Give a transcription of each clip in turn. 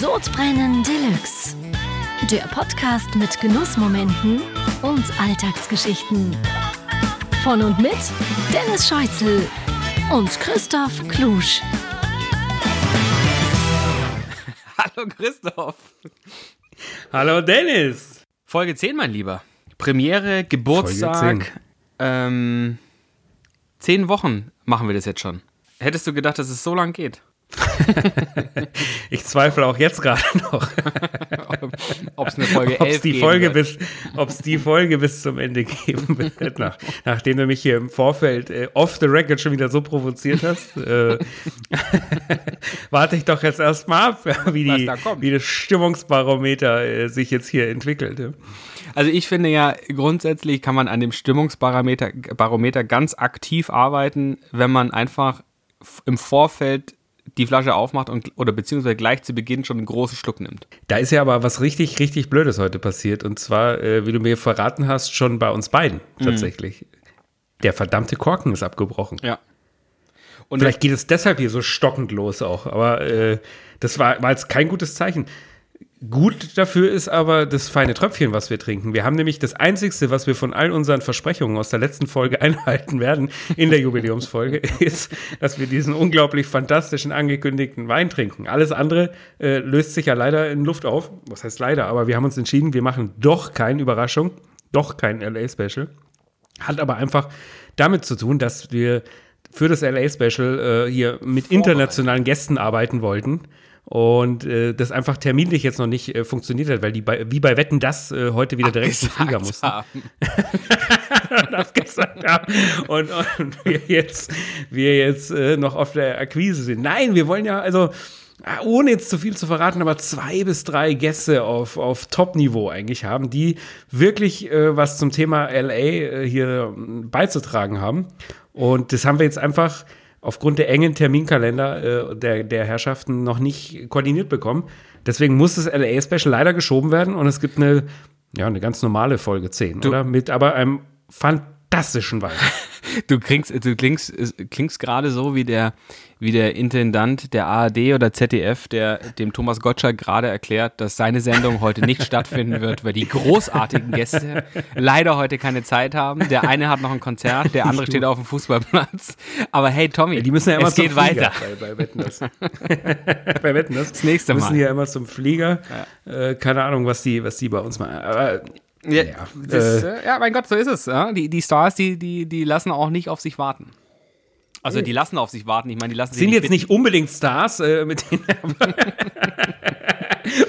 Sodbrennen Deluxe. Der Podcast mit Genussmomenten und Alltagsgeschichten. Von und mit Dennis Scheuzel und Christoph Klusch. Hallo Christoph. Hallo Dennis. Folge 10, mein Lieber. Premiere, Geburtstag. Ähm, zehn Wochen machen wir das jetzt schon. Hättest du gedacht, dass es so lang geht? ich zweifle auch jetzt gerade noch. ob es eine Folge 11 ob's die Folge bis, Ob es die Folge bis zum Ende geben wird. Nach, nachdem du mich hier im Vorfeld äh, off the record schon wieder so provoziert hast, äh, warte ich doch jetzt erstmal ab, wie, die, wie das Stimmungsbarometer äh, sich jetzt hier entwickelt. Also ich finde ja, grundsätzlich kann man an dem Stimmungsbarometer Barometer ganz aktiv arbeiten, wenn man einfach im Vorfeld die Flasche aufmacht und oder beziehungsweise gleich zu Beginn schon einen großen Schluck nimmt. Da ist ja aber was richtig, richtig Blödes heute passiert. Und zwar, äh, wie du mir verraten hast, schon bei uns beiden mhm. tatsächlich. Mhm. Der verdammte Korken ist abgebrochen. Ja. Und Vielleicht geht es deshalb hier so stockend los auch. Aber äh, das war, war jetzt kein gutes Zeichen. Gut dafür ist aber das feine Tröpfchen, was wir trinken. Wir haben nämlich das Einzigste, was wir von all unseren Versprechungen aus der letzten Folge einhalten werden, in der Jubiläumsfolge, ist, dass wir diesen unglaublich fantastischen angekündigten Wein trinken. Alles andere äh, löst sich ja leider in Luft auf. Was heißt leider? Aber wir haben uns entschieden, wir machen doch keine Überraschung, doch kein LA-Special. Hat aber einfach damit zu tun, dass wir für das LA-Special äh, hier mit internationalen Gästen arbeiten wollten und äh, das einfach terminlich jetzt noch nicht äh, funktioniert hat, weil die bei, wie bei Wetten das äh, heute wieder direkt zum Flieger mussten. das gesagt haben. Und, und wir jetzt, wir jetzt äh, noch auf der Akquise sind. Nein, wir wollen ja, also ah, ohne jetzt zu viel zu verraten, aber zwei bis drei Gäste auf, auf Top-Niveau eigentlich haben, die wirklich äh, was zum Thema LA äh, hier beizutragen haben. Und das haben wir jetzt einfach aufgrund der engen Terminkalender äh, der, der Herrschaften noch nicht koordiniert bekommen. Deswegen muss das LA-Special leider geschoben werden und es gibt eine, ja, eine ganz normale Folge 10, du, oder? Mit aber einem fantastischen Wein. du klingst, du klingst, klingst gerade so wie der, wie der Intendant der ARD oder ZDF, der dem Thomas Gottschalk gerade erklärt, dass seine Sendung heute nicht stattfinden wird, weil die großartigen Gäste leider heute keine Zeit haben. Der eine hat noch ein Konzert, der andere steht auf dem Fußballplatz. Aber hey, Tommy, die müssen ja immer es geht weiter. Bei, bei Wetten das. bei Wetten das. Das nächste Mal. müssen ja immer zum Flieger. Ja. Äh, keine Ahnung, was die, was die bei uns machen. Aber ja, ja, das, äh, ja, mein Gott, so ist es. Ja? Die, die Stars, die, die, die lassen auch nicht auf sich warten. Also die lassen auf sich warten. Ich meine, die lassen sind jetzt bitten. nicht unbedingt Stars, äh, mit denen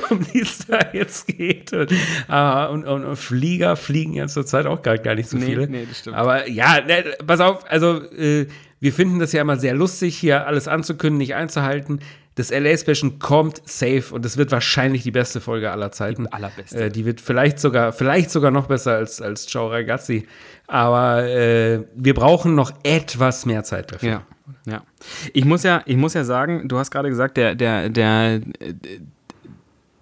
um die es da jetzt geht. Und, und, und, und, Flieger fliegen ja zurzeit auch gar, gar nicht so nee, viele. Nee, das stimmt. Aber ja, ne, pass auf, also äh, wir finden das ja immer sehr lustig, hier alles anzukündigen, nicht einzuhalten. Das LA-Special kommt safe und es wird wahrscheinlich die beste Folge aller Zeiten. Die allerbeste. Äh, die wird vielleicht sogar, vielleicht sogar noch besser als, als Ciao Ragazzi. Aber äh, wir brauchen noch etwas mehr Zeit dafür. Ja, ja. Ich muss ja, ich muss ja sagen, du hast gerade gesagt, der, der, der,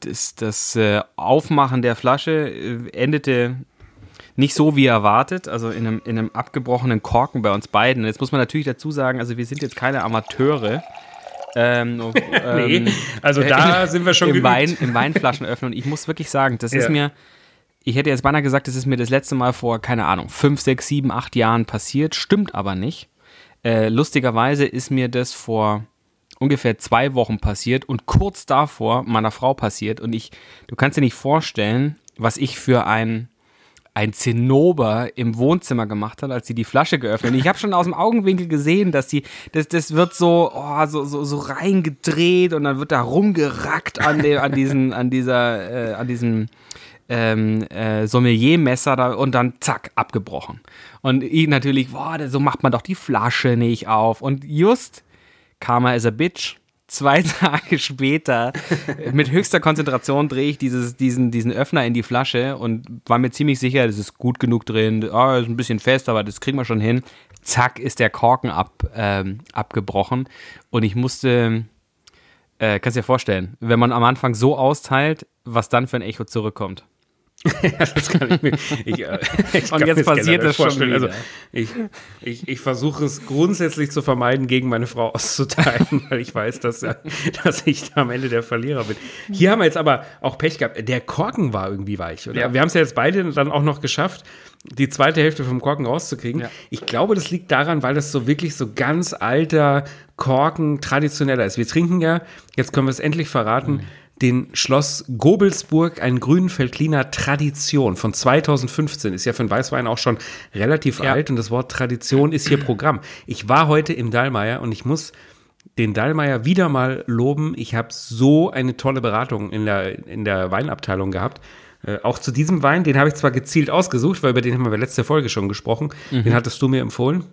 das, das äh, Aufmachen der Flasche äh, endete nicht so wie erwartet, also in einem, in einem abgebrochenen Korken bei uns beiden. Jetzt muss man natürlich dazu sagen, also wir sind jetzt keine Amateure. Ähm, ähm, nee, also da sind wir schon im, Wein, im Weinflaschen öffnen. Und ich muss wirklich sagen, das ja. ist mir, ich hätte jetzt beinahe gesagt, das ist mir das letzte Mal vor, keine Ahnung, fünf, sechs, sieben, acht Jahren passiert. Stimmt aber nicht. Äh, lustigerweise ist mir das vor ungefähr zwei Wochen passiert und kurz davor meiner Frau passiert. Und ich, du kannst dir nicht vorstellen, was ich für ein ein Zinnober im Wohnzimmer gemacht hat, als sie die Flasche geöffnet hat. Ich habe schon aus dem Augenwinkel gesehen, dass die, das, das wird so, oh, so, so, so reingedreht und dann wird da rumgerackt an, dem, an, diesen, an dieser, äh, an diesem ähm, äh, Sommeliermesser da und dann zack, abgebrochen. Und ich natürlich, boah, so macht man doch die Flasche nicht auf. Und just Karma is a bitch zwei Tage später mit höchster Konzentration drehe ich dieses, diesen, diesen Öffner in die Flasche und war mir ziemlich sicher, das ist gut genug drin. Oh, ist ein bisschen fest, aber das kriegen wir schon hin. Zack, ist der Korken ab, ähm, abgebrochen. Und ich musste, äh, kannst dir vorstellen, wenn man am Anfang so austeilt, was dann für ein Echo zurückkommt. Das kann ich mir. Ich, äh, ich Und jetzt passiert das schon wieder. Also, ich, ich, ich versuche es grundsätzlich zu vermeiden, gegen meine Frau auszuteilen, weil ich weiß, dass, dass ich da am Ende der Verlierer bin. Hier haben wir jetzt aber auch Pech gehabt. Der Korken war irgendwie weich, oder? Ja. Wir haben es ja jetzt beide dann auch noch geschafft, die zweite Hälfte vom Korken rauszukriegen. Ja. Ich glaube, das liegt daran, weil das so wirklich so ganz alter Korken traditioneller ist. Wir trinken ja, jetzt können wir es endlich verraten, mhm den Schloss Gobelsburg, ein Grünfeldliner Tradition von 2015. Ist ja für einen Weißwein auch schon relativ ja. alt und das Wort Tradition ist hier Programm. Ich war heute im Dallmayr und ich muss den Dallmayr wieder mal loben. Ich habe so eine tolle Beratung in der, in der Weinabteilung gehabt. Äh, auch zu diesem Wein, den habe ich zwar gezielt ausgesucht, weil über den haben wir in der letzten Folge schon gesprochen. Mhm. Den hattest du mir empfohlen.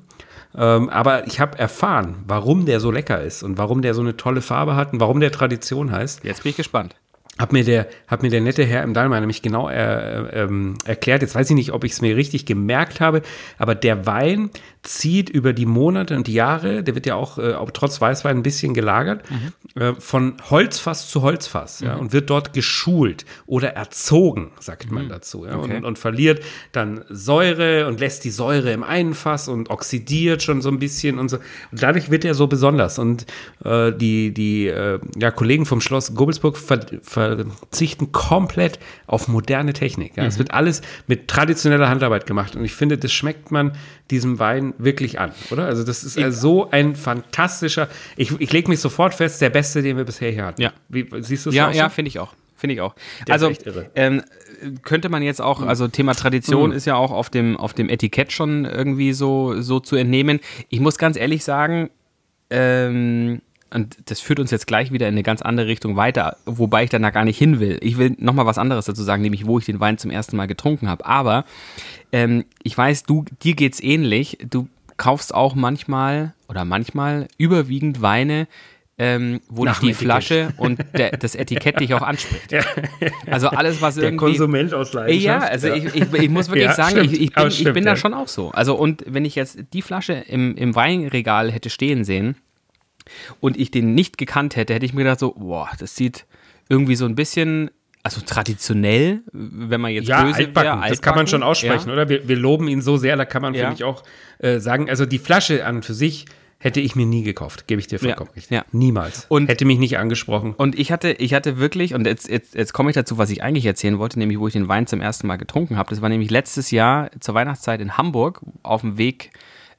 Ähm, aber ich habe erfahren, warum der so lecker ist und warum der so eine tolle Farbe hat und warum der Tradition heißt. Jetzt bin ich gespannt. Hat mir, der, hat mir der nette Herr im Dallmayr nämlich genau er, ähm, erklärt. Jetzt weiß ich nicht, ob ich es mir richtig gemerkt habe, aber der Wein zieht über die Monate und Jahre, der wird ja auch, äh, auch trotz Weißwein ein bisschen gelagert, mhm. äh, von Holzfass zu Holzfass mhm. ja, und wird dort geschult oder erzogen, sagt man mhm. dazu. Ja, okay. und, und, verliert dann Säure und lässt die Säure im einen Fass und oxidiert schon so ein bisschen und so. Und dadurch wird er so besonders. Und äh, die, die äh, ja, Kollegen vom Schloss Gobelsburg ver, ver verzichten komplett auf moderne Technik. Ja. Mhm. Es wird alles mit traditioneller Handarbeit gemacht und ich finde, das schmeckt man diesem Wein wirklich an, oder? Also das ist also so ein fantastischer, ich, ich lege mich sofort fest, der beste, den wir bisher hier hatten. Ja. Wie, siehst du es Ja, ja, finde ich auch. Finde ich auch. Der also ähm, könnte man jetzt auch, also Thema Tradition mhm. ist ja auch auf dem, auf dem Etikett schon irgendwie so, so zu entnehmen. Ich muss ganz ehrlich sagen, ähm, und das führt uns jetzt gleich wieder in eine ganz andere Richtung weiter, wobei ich dann da gar nicht hin will. Ich will nochmal was anderes dazu sagen, nämlich wo ich den Wein zum ersten Mal getrunken habe. Aber ähm, ich weiß, du, dir geht's ähnlich. Du kaufst auch manchmal oder manchmal überwiegend Weine, ähm, wo Nach dich die Flasche und der, das Etikett dich auch anspricht. Ja. Also alles, was irgendwie... Der Konsument aus Leidenschaft. Ja, also ja. Ich, ich, ich, muss wirklich ja, sagen, ich, ich bin, stimmt, ich bin da schon auch so. Also und wenn ich jetzt die Flasche im, im Weinregal hätte stehen sehen, und ich den nicht gekannt hätte, hätte ich mir gedacht so, boah, das sieht irgendwie so ein bisschen also traditionell, wenn man jetzt ja, böse altbacken, wäre, altbacken, das kann man schon aussprechen, ja. oder? Wir, wir, loben ihn so sehr, da kann man ja. für mich auch äh, sagen, also die Flasche an für sich hätte ich mir nie gekauft, gebe ich dir vollkommen ja. recht. Ja. Niemals. Und hätte mich nicht angesprochen. Und ich hatte, ich hatte wirklich, und jetzt, jetzt, jetzt komme ich dazu, was ich eigentlich erzählen wollte, nämlich wo ich den Wein zum ersten Mal getrunken habe. Das war nämlich letztes Jahr zur Weihnachtszeit in Hamburg auf dem Weg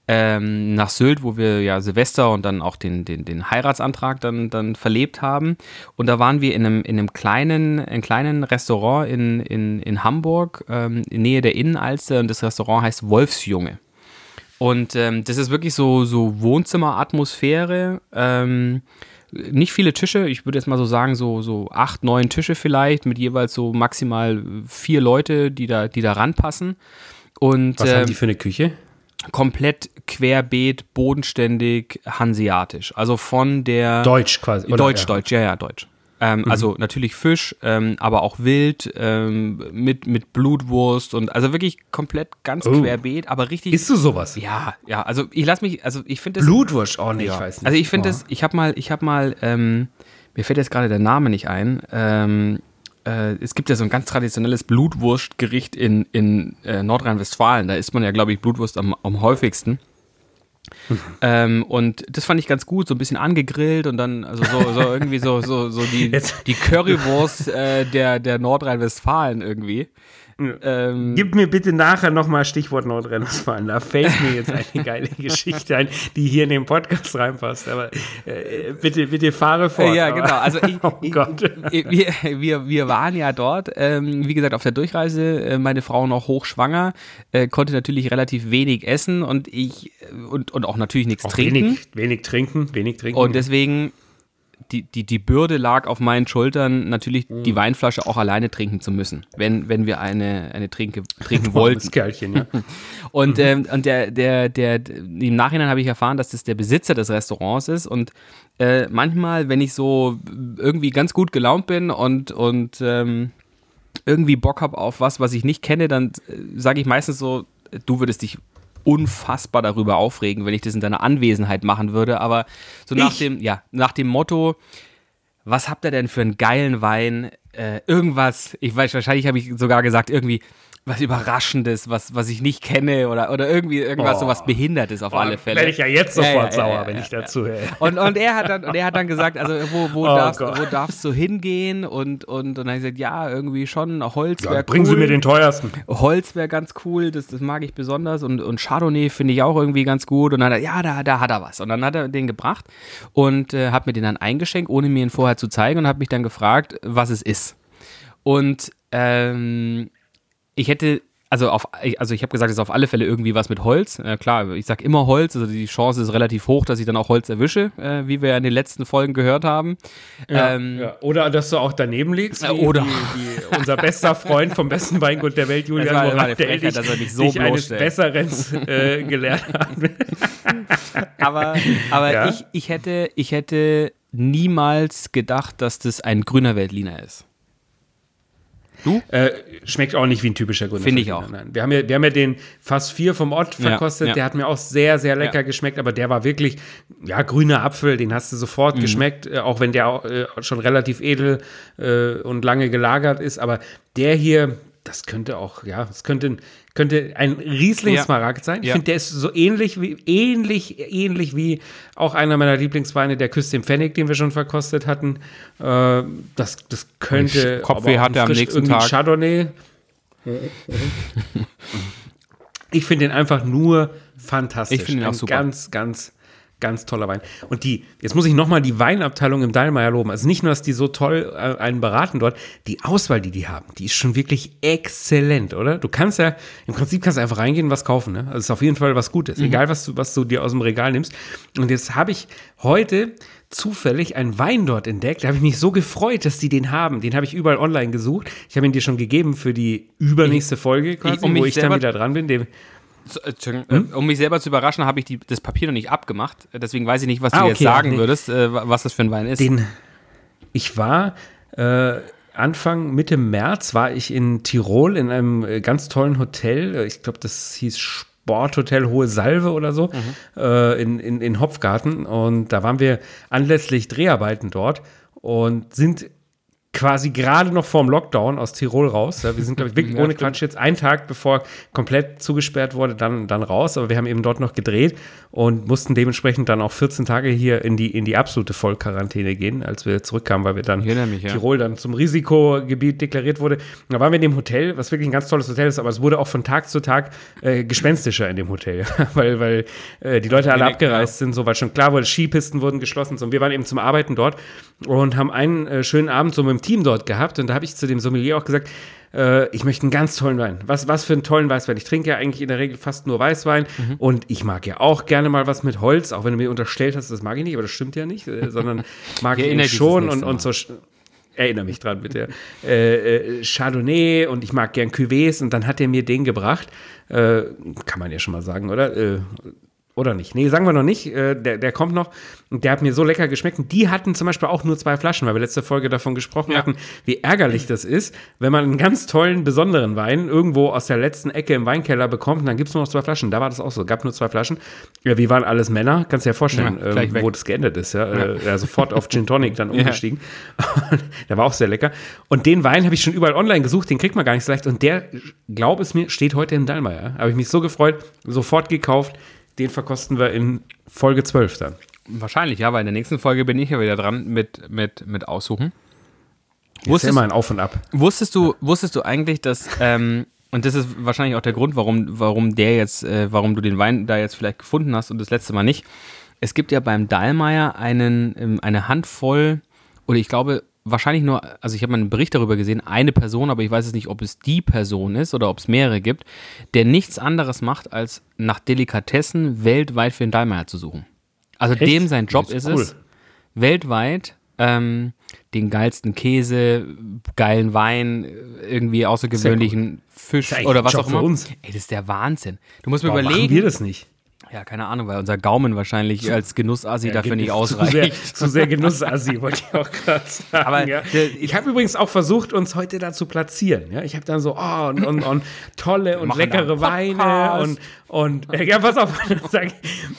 ähm, nach Sylt, wo wir ja Silvester und dann auch den, den, den Heiratsantrag dann, dann verlebt haben. Und da waren wir in einem, in einem kleinen, in kleinen Restaurant in, in, in Hamburg, ähm, in Nähe der Innenalster. Und das Restaurant heißt Wolfsjunge. Und ähm, das ist wirklich so, so Wohnzimmeratmosphäre. Ähm, nicht viele Tische, ich würde jetzt mal so sagen, so, so acht, neun Tische vielleicht, mit jeweils so maximal vier Leute, die da, die da ranpassen. Und, Was haben die für eine Küche? Komplett querbeet, bodenständig, hanseatisch. Also von der. Deutsch quasi. Oder? Deutsch, ja. Deutsch, ja, ja, Deutsch. Ähm, mhm. Also natürlich Fisch, ähm, aber auch Wild ähm, mit, mit Blutwurst und also wirklich komplett ganz oh. querbeet, aber richtig. Isst du sowas? Ja, ja. Also ich lass mich, also ich finde das. Blutwurst, oh nee, ja. ich weiß nicht. Also ich finde oh. das, ich habe mal, ich habe mal, ähm, mir fällt jetzt gerade der Name nicht ein. Äh, es gibt ja so ein ganz traditionelles Blutwurstgericht in, in äh, Nordrhein-Westfalen. Da isst man ja, glaube ich, Blutwurst am, am häufigsten. Mhm. Ähm, und das fand ich ganz gut, so ein bisschen angegrillt und dann also so, so irgendwie so, so, so die, die Currywurst äh, der, der Nordrhein-Westfalen irgendwie. Ähm, Gib mir bitte nachher nochmal Stichwort Nordrhein-Westfalen. Da fällt mir jetzt eine geile Geschichte ein, die hier in den Podcast reinpasst. Aber äh, bitte, bitte fahre fort. Ja, genau. Also ich, oh Gott. Ich, wir, wir, wir waren ja dort, ähm, wie gesagt, auf der Durchreise. Äh, meine Frau noch hochschwanger, äh, konnte natürlich relativ wenig essen und ich und, und auch natürlich nichts auch trinken. Wenig, wenig trinken, wenig trinken. Und deswegen die, die, die Bürde lag auf meinen Schultern, natürlich mhm. die Weinflasche auch alleine trinken zu müssen, wenn, wenn wir eine, eine Trinke, trinken wollten. Kerlchen, ja. und mhm. ähm, und der, der, der, im Nachhinein habe ich erfahren, dass das der Besitzer des Restaurants ist. Und äh, manchmal, wenn ich so irgendwie ganz gut gelaunt bin und, und ähm, irgendwie Bock habe auf was, was ich nicht kenne, dann äh, sage ich meistens so, du würdest dich unfassbar darüber aufregen, wenn ich das in deiner Anwesenheit machen würde. Aber so nach ich? dem, ja, nach dem Motto, was habt ihr denn für einen geilen Wein? äh, irgendwas, ich weiß, wahrscheinlich habe ich sogar gesagt, irgendwie was Überraschendes, was, was ich nicht kenne oder, oder irgendwie irgendwas oh. sowas Behindertes auf oh, alle Fälle. Werde ich ja jetzt sofort ja, ja, sauer, ja, wenn ich dazu höre. Und, und, er hat dann, und er hat dann gesagt, also wo, wo, oh darfst, wo darfst du hingehen? Und, und, und dann habe ich gesagt, ja, irgendwie schon, Holz wäre cool. Bringen Sie mir den teuersten. Holz wäre ganz cool, das, das mag ich besonders. Und, und Chardonnay finde ich auch irgendwie ganz gut. Und dann hat er, ja, da, da hat er was. Und dann hat er den gebracht und äh, hat mir den dann eingeschenkt, ohne mir ihn vorher zu zeigen und hat mich dann gefragt, was es ist. Und ähm, ich hätte also auf, also ich habe gesagt, es ist auf alle Fälle irgendwie was mit Holz. Äh, klar, ich sage immer Holz, also die Chance ist relativ hoch, dass ich dann auch Holz erwische, äh, wie wir in den letzten Folgen gehört haben. Ja, ähm, ja. Oder dass du auch daneben liegst, wie, oder wie, wie unser bester Freund vom besten Weingut der Welt, Julian Morat, der dich, dass er nicht so dich eines Besseren äh, gelehrt hat. aber aber ja? ich, ich, hätte, ich hätte niemals gedacht, dass das ein grüner Weltliner ist. Du? Äh, schmeckt auch nicht wie ein typischer Grüner. Finde ich auch. Nein. Wir, haben ja, wir haben ja den fast vier vom Ott verkostet. Ja, ja. Der hat mir auch sehr, sehr lecker ja. geschmeckt. Aber der war wirklich, ja, grüner Apfel. Den hast du sofort mhm. geschmeckt. Äh, auch wenn der auch, äh, schon relativ edel äh, und lange gelagert ist. Aber der hier, das könnte auch, ja, das könnte, könnte ein Riesling-Smaragd sein. Ich ja. finde, der ist so ähnlich wie, ähnlich, ähnlich wie auch einer meiner Lieblingsweine, der Küste im Pfennig, den wir schon verkostet hatten. Äh, das, das könnte. Kopfweh hat er am nächsten Tag. Chardonnay. ich finde den einfach nur fantastisch. Ich finde ihn auch super. Ganz, ganz Ganz toller Wein. Und die, jetzt muss ich nochmal die Weinabteilung im Dallmayr loben. Also nicht nur, dass die so toll äh, einen beraten dort, die Auswahl, die die haben, die ist schon wirklich exzellent, oder? Du kannst ja, im Prinzip kannst du einfach reingehen und was kaufen, ne? Also ist auf jeden Fall was Gutes, mhm. egal was du, was du dir aus dem Regal nimmst. Und jetzt habe ich heute zufällig einen Wein dort entdeckt. Da habe ich mich so gefreut, dass die den haben. Den habe ich überall online gesucht. Ich habe ihn dir schon gegeben für die übernächste Folge quasi, ich, um wo ich dann wieder dran bin. Dem? Um mich selber zu überraschen, habe ich die, das Papier noch nicht abgemacht. Deswegen weiß ich nicht, was du ah, okay, jetzt sagen nee. würdest, äh, was das für ein Wein ist. Den, ich war äh, Anfang, Mitte März war ich in Tirol in einem äh, ganz tollen Hotel. Ich glaube, das hieß Sporthotel Hohe Salve oder so, mhm. äh, in, in, in Hopfgarten. Und da waren wir anlässlich Dreharbeiten dort und sind quasi gerade noch vorm Lockdown aus Tirol raus. Ja, wir sind, glaube ich, wirklich ja, ohne Quatsch jetzt einen Tag, bevor komplett zugesperrt wurde, dann, dann raus. Aber wir haben eben dort noch gedreht und mussten dementsprechend dann auch 14 Tage hier in die, in die absolute Vollquarantäne gehen, als wir zurückkamen, weil wir dann mich, ja. Tirol dann zum Risikogebiet deklariert wurde. Da waren wir in dem Hotel, was wirklich ein ganz tolles Hotel ist, aber es wurde auch von Tag zu Tag äh, gespenstischer in dem Hotel, weil, weil äh, die Leute alle abgereist sind, so weil schon klar wurde, Skipisten wurden geschlossen. So, und wir waren eben zum Arbeiten dort und haben einen äh, schönen Abend so mit dem Team dort gehabt und da habe ich zu dem Sommelier auch gesagt, äh, ich möchte einen ganz tollen Wein. Was, was für einen tollen Weißwein. Ich trinke ja eigentlich in der Regel fast nur Weißwein mhm. und ich mag ja auch gerne mal was mit Holz, auch wenn du mir unterstellt hast, das mag ich nicht, aber das stimmt ja nicht, äh, sondern mag ich ihn schon und, und so erinnere mich dran bitte. Äh, äh, Chardonnay und ich mag gern Cuvées und dann hat er mir den gebracht. Äh, kann man ja schon mal sagen, oder? Oder nicht? Nee, sagen wir noch nicht. Äh, der, der kommt noch. Und der hat mir so lecker geschmeckt. Und die hatten zum Beispiel auch nur zwei Flaschen, weil wir letzte Folge davon gesprochen ja. hatten, wie ärgerlich das ist, wenn man einen ganz tollen, besonderen Wein irgendwo aus der letzten Ecke im Weinkeller bekommt und dann gibt es nur noch zwei Flaschen. Da war das auch so. Gab nur zwei Flaschen. Ja, wir waren alles Männer. Kannst dir ja vorstellen, ja, ähm, wo das geendet ist. Ja? ja. Äh, sofort auf Gin Tonic dann umgestiegen. der war auch sehr lecker. Und den Wein habe ich schon überall online gesucht. Den kriegt man gar nicht so leicht. Und der, glaub es mir, steht heute im Dallmayr. Habe ich mich so gefreut. Sofort gekauft den verkosten wir in Folge 12 dann. Wahrscheinlich, ja, weil in der nächsten Folge bin ich ja wieder dran mit, mit, mit Aussuchen. Wusstest, immer ein Auf und Ab. Wusstest du, wusstest du eigentlich, dass, ähm, und das ist wahrscheinlich auch der Grund, warum, warum der jetzt, äh, warum du den Wein da jetzt vielleicht gefunden hast und das letzte Mal nicht. Es gibt ja beim Dahlmeier einen, ähm, eine Handvoll, oder ich glaube, wahrscheinlich nur, also ich habe mal einen Bericht darüber gesehen, eine Person, aber ich weiß jetzt nicht, ob es die Person ist oder ob es mehrere gibt, der nichts anderes macht, als nach Delikatessen weltweit für den Dahlmeier zu suchen. Also Echt? dem sein Job ist, ist cool. es, weltweit ähm, den geilsten Käse, geilen Wein, irgendwie außergewöhnlichen Fisch oder was Job auch immer. Uns. Ey, das ist der Wahnsinn. Du musst mir Warum überlegen. Machen wir das nicht? Ja, keine Ahnung, weil unser Gaumen wahrscheinlich zu, als Genussassi ja, dafür nicht ausreicht. Zu sehr, zu sehr Genussassi, wollte ich auch gerade sagen. Aber ja. ich habe übrigens auch versucht, uns heute da zu platzieren. Ja? Ich habe dann so, oh, und, und, und tolle und leckere Weine und, und äh, ja, pass auf, sag,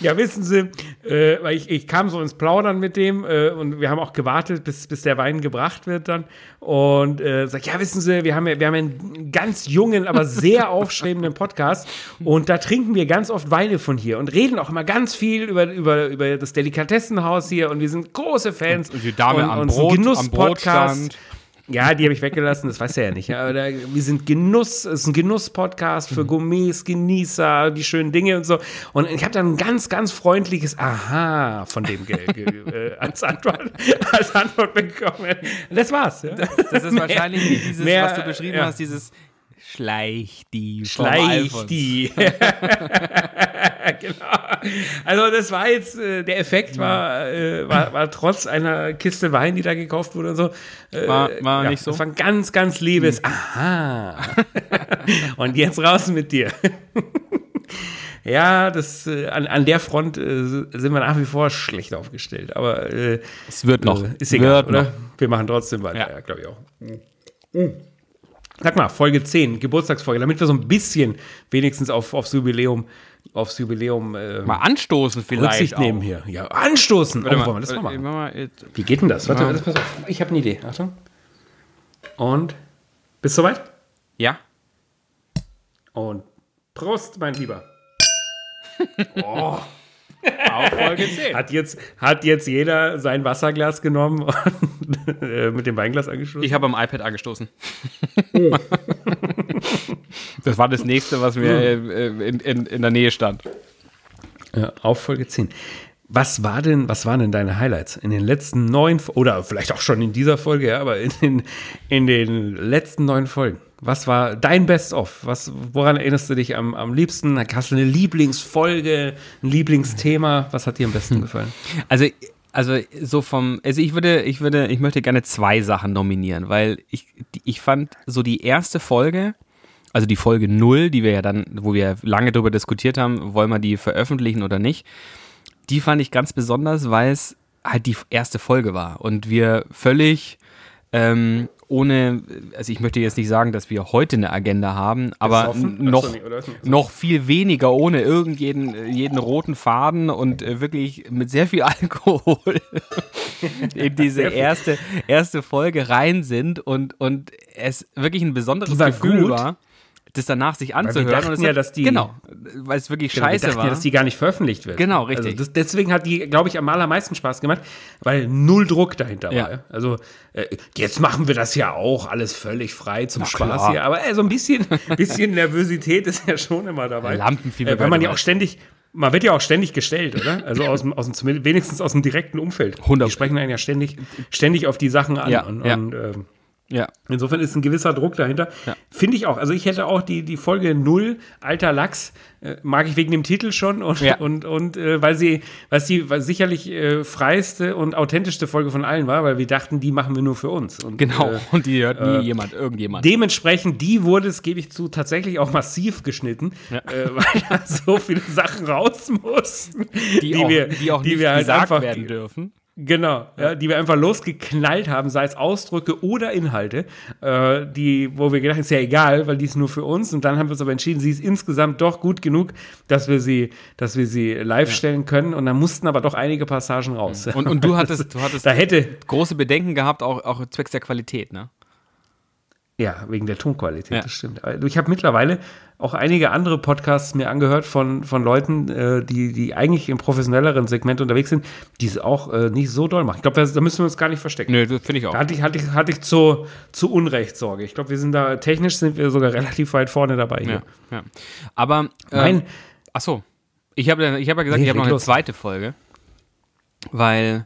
ja, wissen Sie, äh, weil ich, ich kam so ins Plaudern mit dem äh, und wir haben auch gewartet, bis, bis der Wein gebracht wird dann. Und äh, sag, ja, wissen Sie, wir haben, wir haben einen ganz jungen, aber sehr aufstrebenden Podcast und da trinken wir ganz oft Weine von hier und reden auch immer ganz viel über, über, über das Delikatessenhaus hier und wir sind große Fans. Und die Dame und, am und Brot, Genuss-Podcast. Ja, die habe ich weggelassen, das weiß er ja nicht. Aber da, wir sind Genuss, es ist ein Genuss-Podcast für Gourmets, Genießer, die schönen Dinge und so. Und ich habe dann ein ganz, ganz freundliches Aha von dem ge, ge, äh, als, Antwort, als Antwort bekommen. Das war's. Ja. Das, das ist mehr, wahrscheinlich dieses, mehr, was du beschrieben ja. hast, dieses Schleich die. Schleich die. genau. Also das war jetzt, äh, der Effekt war, äh, war, war trotz einer Kiste Wein, die da gekauft wurde und so. Äh, war, war ja, nicht so. Das war ein ganz, ganz liebes. Hm. Aha. und jetzt raus mit dir. ja, das, an, an der Front sind wir nach wie vor schlecht aufgestellt. Aber es wird noch. ist egal, wird oder? Noch. Wir machen trotzdem weiter, ja, ja glaube ich auch. Mhm. Sag mal, Folge 10, Geburtstagsfolge, damit wir so ein bisschen wenigstens auf, aufs Jubiläum, aufs Jubiläum äh, mal anstoßen vielleicht. Rücksicht nehmen hier. Ja, anstoßen. Warte oh, mal, das mal, mal. Wie geht denn das? Warte, ja. pass auf. Ich habe eine Idee. Achtung. Und bist du soweit? Ja. Und Prost, mein Lieber. oh. Auf Folge 10. Hat jetzt, hat jetzt jeder sein Wasserglas genommen und äh, mit dem Weinglas angestoßen? Ich habe am iPad angestoßen. das war das nächste, was mir äh, in, in, in der Nähe stand. Ja, auf Folge 10. Was war denn, was waren denn deine Highlights in den letzten neun oder vielleicht auch schon in dieser Folge, ja, aber in den, in den letzten neun Folgen? Was war dein Best-of? woran erinnerst du dich am, am liebsten? Hast du eine Lieblingsfolge, ein Lieblingsthema? Was hat dir am besten hm. gefallen? Also, also so vom, also ich würde, ich würde, ich möchte gerne zwei Sachen nominieren, weil ich, ich fand so die erste Folge, also die Folge 0, die wir ja dann, wo wir lange darüber diskutiert haben, wollen wir die veröffentlichen oder nicht, die fand ich ganz besonders, weil es halt die erste Folge war und wir völlig ähm, ohne, also ich möchte jetzt nicht sagen, dass wir heute eine Agenda haben, aber noch, noch viel weniger ohne irgendeinen jeden roten Faden und äh, wirklich mit sehr viel Alkohol in diese erste, erste Folge rein sind und, und es wirklich ein besonderes Gefühl gut. war das danach sich anzuhören. Weil wir ja, dass die, genau, weil es wirklich genau, scheiße wir war. Ja, dass die gar nicht veröffentlicht wird. Genau, richtig. Also das, deswegen hat die, glaube ich, am allermeisten Spaß gemacht, weil null Druck dahinter ja. war. Also äh, jetzt machen wir das ja auch alles völlig frei zum Ach, Spaß klar. hier, aber äh, so ein bisschen, bisschen Nervosität ist ja schon immer dabei. Lampenfieber. Äh, weil man ja auch ständig man wird ja auch ständig gestellt, oder? Also aus dem, aus dem, wenigstens aus dem direkten Umfeld. 100. Die sprechen einen ja ständig, ständig auf die Sachen an. Ja, und, ja. und ähm, ja. Insofern ist ein gewisser Druck dahinter. Ja. Finde ich auch. Also ich hätte auch die, die Folge Null, Alter Lachs, äh, mag ich wegen dem Titel schon und, ja. und, und äh, weil sie, weil sie weil sicherlich äh, freiste und authentischste Folge von allen war, weil wir dachten, die machen wir nur für uns. Und, genau, äh, und die hört nie äh, jemand, irgendjemand. Dementsprechend, die wurde es, gebe ich zu, tatsächlich auch massiv geschnitten, ja. Äh, weil da so viele Sachen raus mussten, die, die auch, wir, die auch die nicht wir halt einfach, werden dürfen. Genau, ja, die wir einfach losgeknallt haben, sei es Ausdrücke oder Inhalte, äh, die, wo wir gedacht haben, ist ja egal, weil die ist nur für uns. Und dann haben wir uns aber entschieden, sie ist insgesamt doch gut genug, dass wir sie, dass wir sie live ja. stellen können. Und dann mussten aber doch einige Passagen raus. Und, und du hattest, du hattest da hätte, große Bedenken gehabt, auch, auch zwecks der Qualität, ne? Ja, wegen der Tonqualität, ja. das stimmt. Ich habe mittlerweile auch einige andere Podcasts mir angehört von, von Leuten, äh, die, die eigentlich im professionelleren Segment unterwegs sind, die es auch äh, nicht so doll machen. Ich glaube, da müssen wir uns gar nicht verstecken. Nö, das finde ich auch. Da hatte ich, hatte ich, hatte ich zu, zu Unrecht Sorge. Ich glaube, wir sind da, technisch sind wir sogar relativ weit vorne dabei hier. Ja, ja. Aber, äh, mein, ach so, ich habe ich hab ja gesagt, nee, ich habe noch eine los. zweite Folge, weil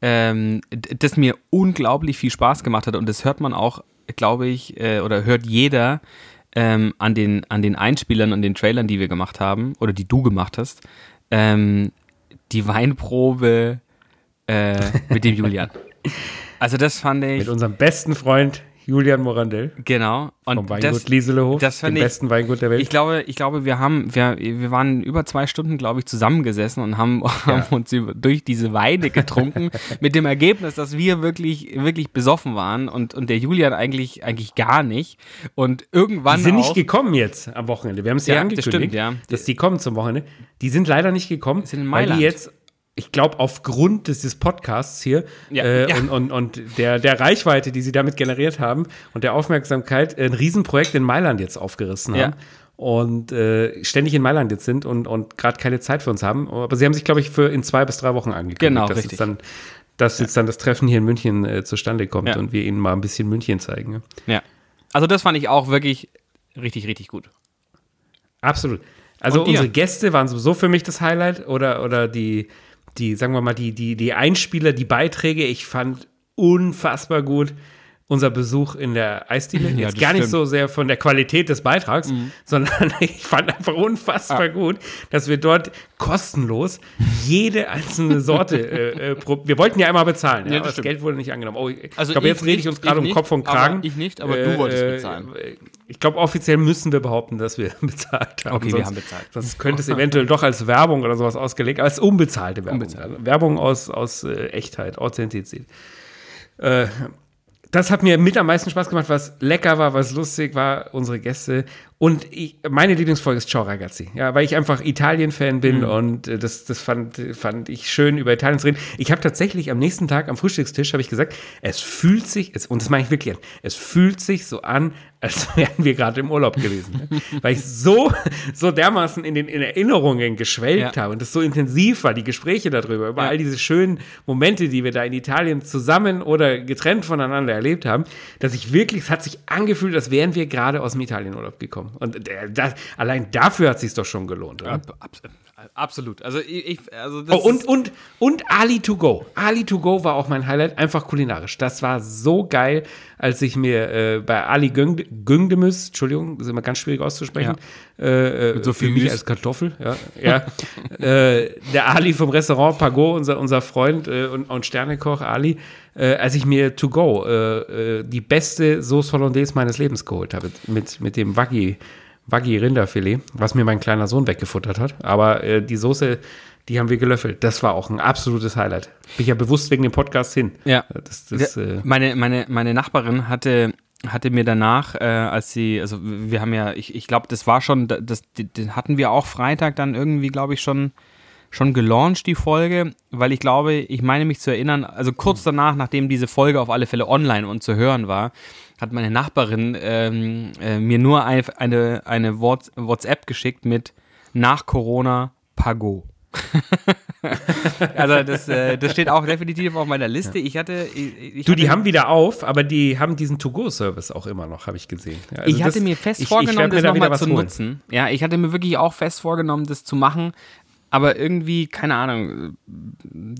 ähm, das mir unglaublich viel Spaß gemacht hat und das hört man auch glaube ich, äh, oder hört jeder ähm, an, den, an den Einspielern und den Trailern, die wir gemacht haben, oder die du gemacht hast, ähm, die Weinprobe äh, mit dem Julian. Also das fand ich. Mit unserem besten Freund Julian Morandell. Genau. Und vom Weingut das, Lieselehof, das dem ich, besten Weingut der Welt. Ich glaube, ich glaube, wir haben, wir, wir waren über zwei Stunden, glaube ich, zusammengesessen und haben, ja. haben uns über, durch diese Weine getrunken, mit dem Ergebnis, dass wir wirklich, wirklich besoffen waren und, und der Julian eigentlich, eigentlich gar nicht. Und irgendwann. Die sind auch, nicht gekommen jetzt am Wochenende. Wir haben es ja, ja angekündigt, das stimmt, ja. dass die kommen zum Wochenende. Die sind leider nicht gekommen, weil die jetzt ich glaube, aufgrund dieses Podcasts hier ja, äh, ja. Und, und, und der, der Reichweite, die sie damit generiert haben und der Aufmerksamkeit, ein Riesenprojekt in Mailand jetzt aufgerissen haben. Ja. Und äh, ständig in Mailand jetzt sind und, und gerade keine Zeit für uns haben. Aber sie haben sich, glaube ich, für in zwei bis drei Wochen angekündigt. Genau, dass richtig. Jetzt dann, dass jetzt dann das Treffen hier in München äh, zustande kommt und wir ihnen mal ein bisschen München zeigen. Ja. Also das fand ich auch wirklich richtig, richtig gut. Absolut. Also unsere Gäste waren sowieso für mich das Highlight oder, oder die, die, sagen wir mal, die, die, die Einspieler, die Beiträge, ich fand unfassbar gut unser Besuch in der Eisdiele. Ja, Jetzt gar stimmt. nicht so sehr von der Qualität des Beitrags, mhm. sondern ich fand einfach unfassbar ah. gut, dass wir dort kostenlos jede einzelne Sorte äh, äh, wir wollten ja einmal bezahlen, ja, ja aber das Geld wurde nicht angenommen. Oh, ich also glaube, jetzt rede ich uns gerade um Kopf und Kragen. ich nicht, aber du wolltest äh, bezahlen. Ich glaube, offiziell müssen wir behaupten, dass wir bezahlt haben. Okay, sonst, wir haben bezahlt. Sonst könnte es eventuell doch als Werbung oder sowas ausgelegt, aber es ist unbezahlte Werbung. Unbezahlt. Also Werbung aus, aus äh, Echtheit, Authentizität. Äh, das hat mir mit am meisten Spaß gemacht, was lecker war, was lustig war, unsere Gäste. Und ich, meine Lieblingsfolge ist Ciao Ragazzi. Ja, weil ich einfach Italien-Fan bin mhm. und äh, das, das fand, fand ich schön, über Italien zu reden. Ich habe tatsächlich am nächsten Tag am Frühstückstisch habe ich gesagt, es fühlt sich, es, und das meine ich wirklich an, es fühlt sich so an, als wären wir gerade im Urlaub gewesen. Ne? Weil ich so, so dermaßen in den in Erinnerungen geschwelgt ja. habe und es so intensiv war, die Gespräche darüber, über ja. all diese schönen Momente, die wir da in Italien zusammen oder getrennt voneinander erlebt haben, dass ich wirklich, es hat sich angefühlt, als wären wir gerade aus dem Italienurlaub gekommen. Und äh, das, allein dafür hat es sich doch schon gelohnt? Ab, ab, Absolut. Also ich, also oh, und, und, und Ali to go. Ali to go war auch mein Highlight, einfach kulinarisch. Das war so geil, als ich mir äh, bei Ali Güngdemus, Entschuldigung, das ist immer ganz schwierig auszusprechen, ja. äh, äh so viel mich als Kartoffel, ja, ja äh, der Ali vom Restaurant Pagot, unser, unser Freund äh, und, und Sternekoch Ali, äh, als ich mir to go die beste Sauce Hollandaise meines Lebens geholt habe, mit, mit dem Waggi Waggi Rinderfilet, was mir mein kleiner Sohn weggefuttert hat. Aber äh, die Soße, die haben wir gelöffelt. Das war auch ein absolutes Highlight. Bin ich ja bewusst wegen dem Podcast hin. Ja. Das, das, äh meine, meine, meine Nachbarin hatte hatte mir danach, äh, als sie, also wir haben ja, ich, ich glaube, das war schon, das, den hatten wir auch Freitag dann irgendwie, glaube ich, schon, schon gelauncht, die Folge, weil ich glaube, ich meine mich zu erinnern, also kurz danach, nachdem diese Folge auf alle Fälle online und zu hören war, hat meine Nachbarin ähm, äh, mir nur ein, eine, eine WhatsApp geschickt mit nach Corona Pago. also das, äh, das steht auch definitiv auf meiner Liste. Ich hatte, ich, ich du, hatte, die haben wieder auf, aber die haben diesen To-Go-Service auch immer noch, habe ich gesehen. also ich hatte das, mir fest vorgenommen, das nochmal zu nutzen. Ja, ich hatte mir wirklich auch fest vorgenommen, das zu machen, aber irgendwie, keine Ahnung,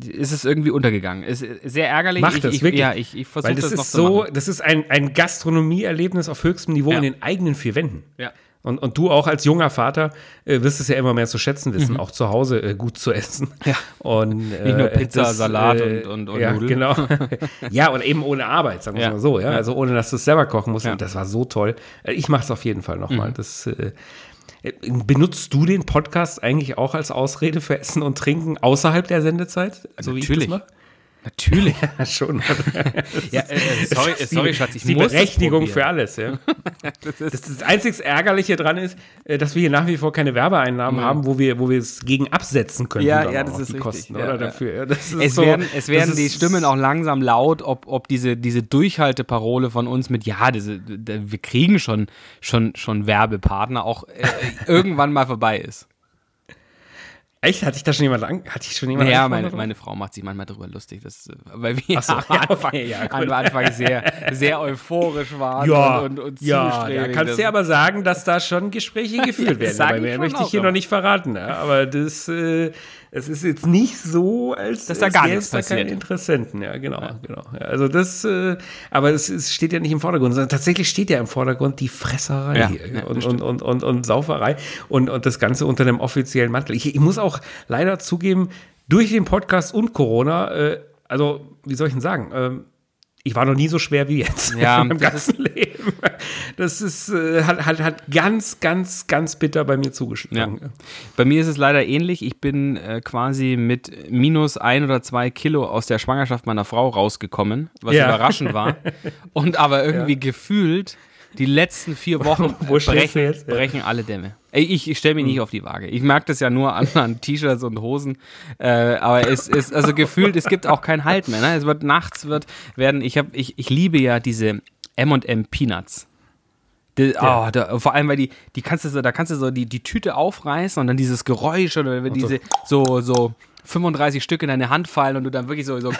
ist es irgendwie untergegangen. Ist sehr ärgerlich. Macht das, ich, wirklich. Ja, ich, ich versuche das, das noch so, zu machen. Das ist ein, ein Gastronomieerlebnis auf höchstem Niveau ja. in den eigenen vier Wänden. Ja. Und, und du auch als junger Vater äh, wirst es ja immer mehr zu schätzen wissen, mhm. auch zu Hause äh, gut zu essen. Ja. Und, äh, Nicht nur Pizza, das, Salat und, und, und ja, Nudeln. Genau. ja, und eben ohne Arbeit, sagen wir ja. mal so. Ja? Also ohne, dass du es selber kochen musst. Und das war so toll. Äh, ich mache es auf jeden Fall nochmal. Mhm. Das äh, äh, benutzt du den Podcast eigentlich auch als Ausrede für Essen und Trinken außerhalb der Sendezeit? So Natürlich. Natürlich. Ja, schon. ja, äh, sorry, sorry, Schatz, ich die muss Berechtigung für alles. Ja. das, das, das einzig Ärgerliche dran ist, äh, dass wir hier nach wie vor keine Werbeeinnahmen mhm. haben, wo wir, wo wir es gegen absetzen können. Ja, ja, das ist die richtig. Kosten, ja, oder dafür. Es, so, werden, es werden die Stimmen auch langsam laut, ob, ob diese, diese Durchhalteparole von uns mit ja, diese, wir kriegen schon, schon, schon Werbepartner auch äh, irgendwann mal vorbei ist. Echt? Hatte ich da schon jemand an? Hatte ich schon jemand Ja, meine, meine Frau macht sich manchmal darüber lustig, dass, weil wir so, am, Anfang, okay, ja, am Anfang sehr, sehr euphorisch waren ja, und, und, und Ja, da kannst du aber sagen, dass da schon Gespräche geführt werden. Bei mir möchte ich hier noch nicht verraten. Ja, aber das, äh, es ist jetzt nicht so, als dass da gar nichts passiert. Interessenten. Ja, genau, ja. genau. Ja, also das, äh, aber es, es, steht ja nicht im Vordergrund, sondern tatsächlich steht ja im Vordergrund die Fresserei ja, und, und, und, und, und Sauferei und, und das Ganze unter dem offiziellen Mantel. Ich, ich muss auch leider zugeben, durch den Podcast und Corona, äh, also wie soll ich denn sagen, ähm, ich war noch nie so schwer wie jetzt ja, in meinem ganzen Leben. Das ist äh, hat, hat, hat ganz, ganz, ganz bitter bei mir zugeschlagen. Ja. Bei mir ist es leider ähnlich. Ich bin äh, quasi mit minus ein oder zwei Kilo aus der Schwangerschaft meiner Frau rausgekommen, was ja. überraschend war. Und aber irgendwie gefühlt die letzten vier Wochen brechen, brechen alle Dämme. Ich, ich stelle mich nicht hm. auf die Waage. Ich merke das ja nur an, an T-Shirts und Hosen. Äh, aber es ist also gefühlt, es gibt auch kein Halt mehr. Ne? Es wird nachts wird werden. Ich habe, ich, ich liebe ja diese M&M Peanuts. Die, ja. oh, da, vor allem, weil die, die kannst du so, da kannst du so die, die Tüte aufreißen und dann dieses Geräusch oder wenn diese so, so 35 Stück in deine Hand fallen und du dann wirklich so, so,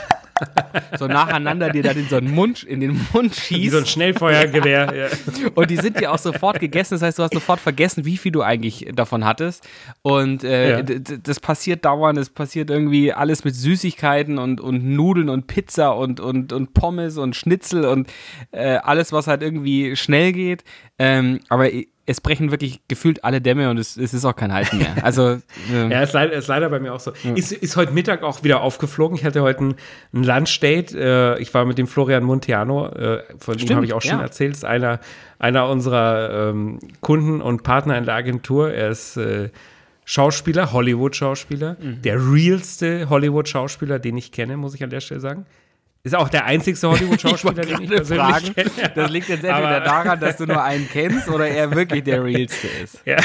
so nacheinander dir dann in so einen Mund, in den Mund schießt. Wie so ein Schnellfeuergewehr. ja. Und die sind dir auch sofort gegessen. Das heißt, du hast sofort vergessen, wie viel du eigentlich davon hattest. Und äh, ja. das passiert dauernd. Es passiert irgendwie alles mit Süßigkeiten und, und Nudeln und Pizza und, und, und Pommes und Schnitzel und äh, alles, was halt irgendwie schnell geht. Ähm, aber es brechen wirklich gefühlt alle Dämme und es, es ist auch kein Halten mehr. Also, ähm. ja, ist leider, ist leider bei mir auch so. Ja. Ist, ist heute Mittag auch wieder aufgeflogen. Ich hatte heute ein, ein Lunchdate. Äh, ich war mit dem Florian Montiano, äh, von Stimmt, ihm habe ich auch schon ja. erzählt, ist einer, einer unserer ähm, Kunden und Partner in der Agentur. Er ist äh, Schauspieler, Hollywood-Schauspieler, mhm. der realste Hollywood-Schauspieler, den ich kenne, muss ich an der Stelle sagen. Ist auch der einzigste Hollywood-Schauspieler, den ich persönlich fragen. kenne. Das liegt jetzt entweder daran, dass du nur einen kennst oder er wirklich der realste ist. Ja,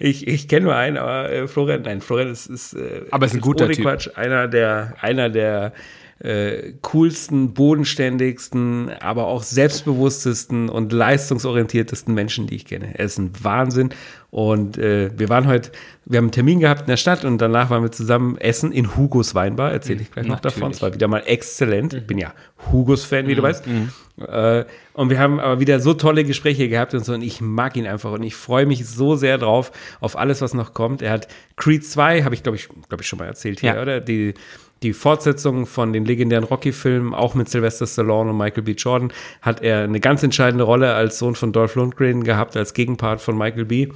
ich, ich kenne nur einen, aber äh, Florian, nein, Florian ist, ist, äh, aber ist ein guter Typ. Quatsch, einer der, einer der äh, coolsten, bodenständigsten, aber auch selbstbewusstesten und leistungsorientiertesten Menschen, die ich kenne. Er ist ein Wahnsinn. Und äh, wir waren heute, wir haben einen Termin gehabt in der Stadt und danach waren wir zusammen essen in Hugos Weinbar. Erzähle ich gleich noch Natürlich. davon. Es war wieder mal exzellent. Ich bin ja Hugos-Fan, wie mhm. du weißt. Mhm. Äh, und wir haben aber wieder so tolle Gespräche gehabt und so. Und ich mag ihn einfach und ich freue mich so sehr drauf, auf alles, was noch kommt. Er hat Creed 2, habe ich, glaube ich, glaube ich, schon mal erzählt hier, ja. oder? Die die Fortsetzung von den legendären Rocky-Filmen, auch mit Sylvester Stallone und Michael B. Jordan, hat er eine ganz entscheidende Rolle als Sohn von Dolph Lundgren gehabt, als Gegenpart von Michael B.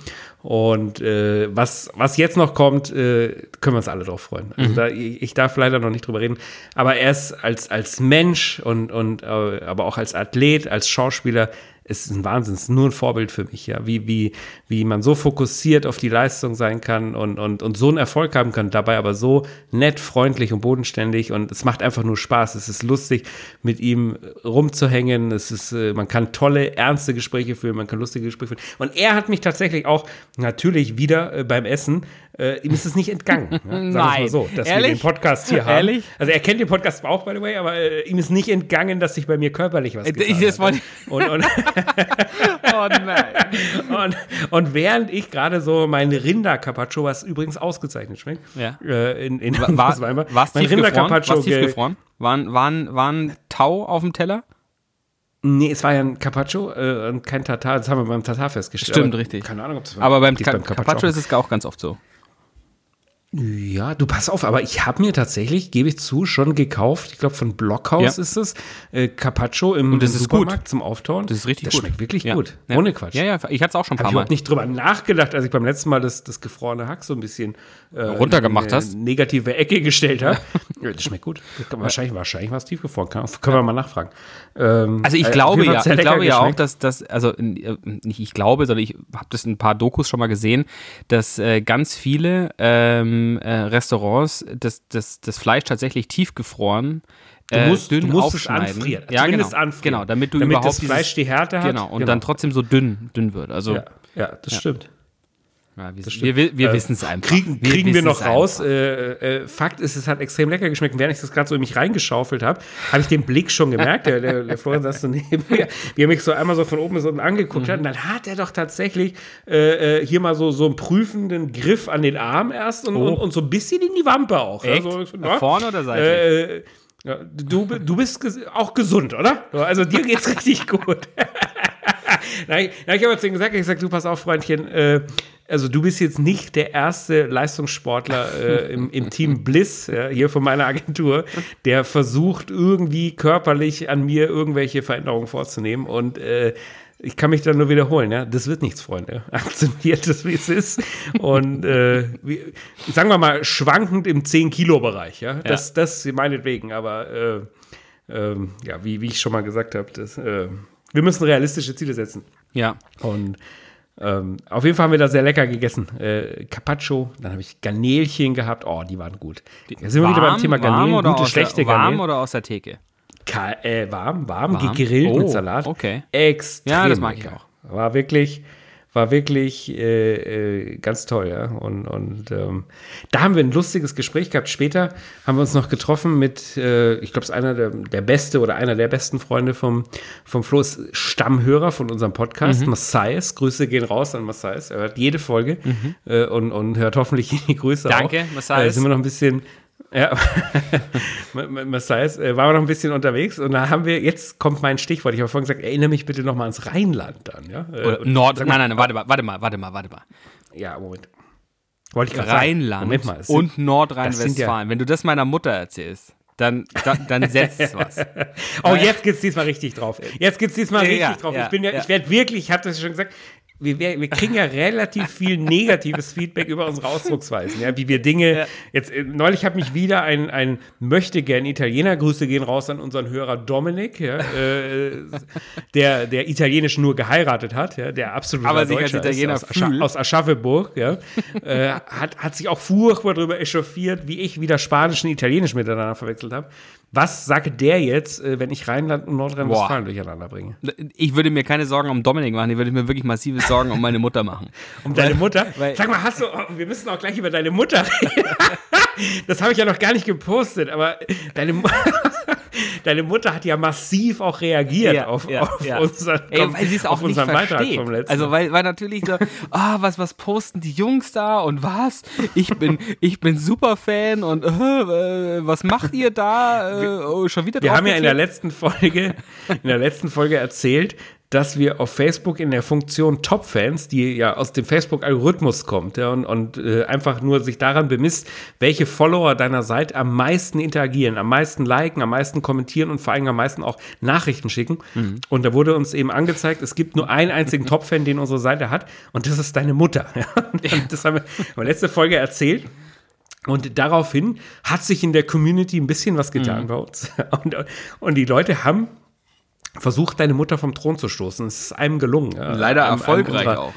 Und äh, was, was jetzt noch kommt, äh, können wir uns alle drauf freuen. Also mhm. da, ich, ich, darf leider noch nicht drüber reden, aber er ist als, als Mensch und, und äh, aber auch als Athlet, als Schauspieler ist ein Wahnsinn, es ist nur ein Vorbild für mich, ja, wie, wie, wie man so fokussiert auf die Leistung sein kann und, und, und so einen Erfolg haben kann, dabei aber so nett, freundlich und bodenständig und es macht einfach nur Spaß. Es ist lustig, mit ihm rumzuhängen. Es ist, äh, man kann tolle, ernste Gespräche führen, man kann lustige Gespräche führen. Und er hat mich tatsächlich auch natürlich wieder äh, beim Essen äh, ihm ist es nicht entgangen. Ja? Sagen Nein. mal so, dass Ehrlich? wir den Podcast hier haben. Ehrlich? Also er kennt den Podcast auch, by the way, aber äh, ihm ist nicht entgangen, dass sich bei mir körperlich was äh, getan ich, hat. Und, und, oh nein. Und, und während ich gerade so mein Rinder-Carpaccio, was übrigens ausgezeichnet schmeckt, ja. äh, in, in war, war, war's mein Rinder-Carpaccio. tiefgefroren? Waren, waren, waren Tau auf dem Teller? Nee, es war ja ein Carpaccio äh, und kein Tatar. Das haben wir beim Tatar festgestellt. Stimmt, aber, richtig. Keine Ahnung, ob es Aber beim, Ka beim Carpaccio ist es auch ganz oft so. Ja, du pass auf, aber ich habe mir tatsächlich, gebe ich zu, schon gekauft, ich glaube von Blockhaus ja. ist es, äh, Carpaccio im, das Supermarkt gut. zum Auftauen. Das ist richtig das gut. schmeckt wirklich ja. gut. Ja. Ohne Quatsch. Ja, ja, ich hatte es auch schon ein paar hab Mal. Ich habe nicht drüber nachgedacht, als ich beim letzten Mal das, das gefrorene Hack so ein bisschen äh, runtergemacht hast. negative Ecke gestellt habe. das schmeckt gut. Wahrscheinlich, wahrscheinlich war es tiefgefroren. Kann, können wir mal nachfragen. Ähm, also ich äh, glaube ja, ich glaube ja auch, dass das, also äh, nicht ich glaube, sondern ich habe das in ein paar Dokus schon mal gesehen, dass äh, ganz viele ähm, äh, Restaurants das, das, das Fleisch tatsächlich tiefgefroren Du äh, musst, dünn du musst es anfrieren. Ja, genau. anfrieren. Genau, damit du damit überhaupt das Fleisch die Härte hat. Genau, und genau. dann trotzdem so dünn, dünn wird. Also, ja, ja das ja. stimmt. Ja, wir, wir, wir äh, wissen es einfach. Kriegen wir, kriegen wir noch raus. Äh, äh, Fakt ist, es hat extrem lecker geschmeckt. Und während ich das gerade so in mich reingeschaufelt habe, habe ich den Blick schon gemerkt. der, der, der Florian saß so neben mir, wie er mich so einmal so von oben bis unten angeguckt mhm. hat. Und dann hat er doch tatsächlich äh, äh, hier mal so, so einen prüfenden Griff an den Arm erst und, oh. und, und, so ein bisschen in die Wampe auch. Echt? Also, so, Vorne oder seitlich? Äh, ja, du, du bist ges auch gesund, oder? Also dir geht's richtig gut. na, ich, na, ich habe zu ihm gesagt, ich gesagt, du pass auf, Freundchen, äh, also du bist jetzt nicht der erste Leistungssportler äh, im, im, Team Bliss, ja, hier von meiner Agentur, der versucht, irgendwie körperlich an mir irgendwelche Veränderungen vorzunehmen. Und äh, ich kann mich dann nur wiederholen, ja, das wird nichts, Freunde. Akzeptiert es, wie es ist. Und äh, wie, sagen wir mal, schwankend im 10-Kilo-Bereich, ja. Das, ja. das meinetwegen, aber äh, ähm, ja, wie, wie ich schon mal gesagt habe, das, äh, wir müssen realistische Ziele setzen. Ja. Und ähm, auf jeden Fall haben wir da sehr lecker gegessen. Äh, Carpaccio, dann habe ich Garnelchen gehabt. Oh, die waren gut. Da sind wir wieder beim Thema Garnelen. Warm gute, schlechte der, Garnelen. Warm oder aus der Theke? Ka äh, warm, warm, warm, gegrillt oh, mit Salat. Okay. Extrem Ja, das mag lecker. ich auch. War wirklich, war wirklich äh, äh, ganz toll, ja. Und, und ähm, da haben wir ein lustiges Gespräch gehabt. Später haben wir uns noch getroffen mit, äh, ich glaube, es ist einer der, der beste oder einer der besten Freunde vom, vom Flo, ist Stammhörer von unserem Podcast, mhm. Massais. Grüße gehen raus an Massais. Er hört jede Folge mhm. äh, und, und hört hoffentlich die Grüße Danke, auch. Massais. Äh, sind wir noch ein bisschen ja, äh, waren wir noch ein bisschen unterwegs und da haben wir, jetzt kommt mein Stichwort, ich habe vorhin gesagt, erinnere mich bitte noch mal ans Rheinland dann, ja? Oder äh, Nord, nein, nein, nein, warte mal, warte mal, warte mal, warte mal. Ja, Moment. Wollte ich Rheinland sagen. Mal, sind, und Nordrhein-Westfalen. Ja Wenn du das meiner Mutter erzählst, dann, dann, dann setzt was. oh, jetzt geht's diesmal richtig drauf. Jetzt geht's diesmal richtig ja, drauf. Ja, ich bin ja. ich werde wirklich, ich habe das schon gesagt, wir, wir, kriegen ja relativ viel negatives Feedback über unsere Ausdrucksweisen, ja, wie wir Dinge. Ja. Jetzt äh, neulich hat mich wieder ein, ein möchte gern Italiener. Grüße gehen raus an unseren Hörer Dominik, ja, äh, der, der italienisch nur geheiratet hat, ja, der absolut Aber sich als Italiener ist, aus, aus Aschaffenburg, ja, äh, hat, hat sich auch furchtbar darüber echauffiert, wie ich wieder Spanisch und Italienisch miteinander verwechselt habe. Was sagt der jetzt, äh, wenn ich Rheinland und Nordrhein-Westfalen durcheinander bringe? Ich würde mir keine Sorgen um Dominik machen, ich würde mir wirklich massive Sorgen um meine Mutter machen. um deine Mutter? Weil, Sag mal, hast du, oh, wir müssen auch gleich über deine Mutter reden. das habe ich ja noch gar nicht gepostet, aber deine Mutter. deine Mutter hat ja massiv auch reagiert ja, auf, ja, auf ja. unseren, Ey, weil sie es auch nicht versteht. vom letzten Also weil, weil natürlich so, ah, was, was posten die Jungs da und was? Ich bin, ich bin super Fan und äh was macht ihr da? Äh, oh, schon wieder Wir haben ja in der letzten Folge, in der letzten Folge erzählt, dass wir auf Facebook in der Funktion Top-Fans, die ja aus dem Facebook-Algorithmus kommt ja, und, und äh, einfach nur sich daran bemisst, welche Follower deiner Seite am meisten interagieren, am meisten liken, am meisten kommentieren und vor allem am meisten auch Nachrichten schicken. Mhm. Und da wurde uns eben angezeigt, es gibt nur einen einzigen Top-Fan, den unsere Seite hat und das ist deine Mutter. Ja. das haben wir in der letzten Folge erzählt. Und daraufhin hat sich in der Community ein bisschen was getan mhm. bei uns. Und, und die Leute haben versucht, deine Mutter vom Thron zu stoßen. Es ist einem gelungen. Leider einem, erfolgreich einem auch.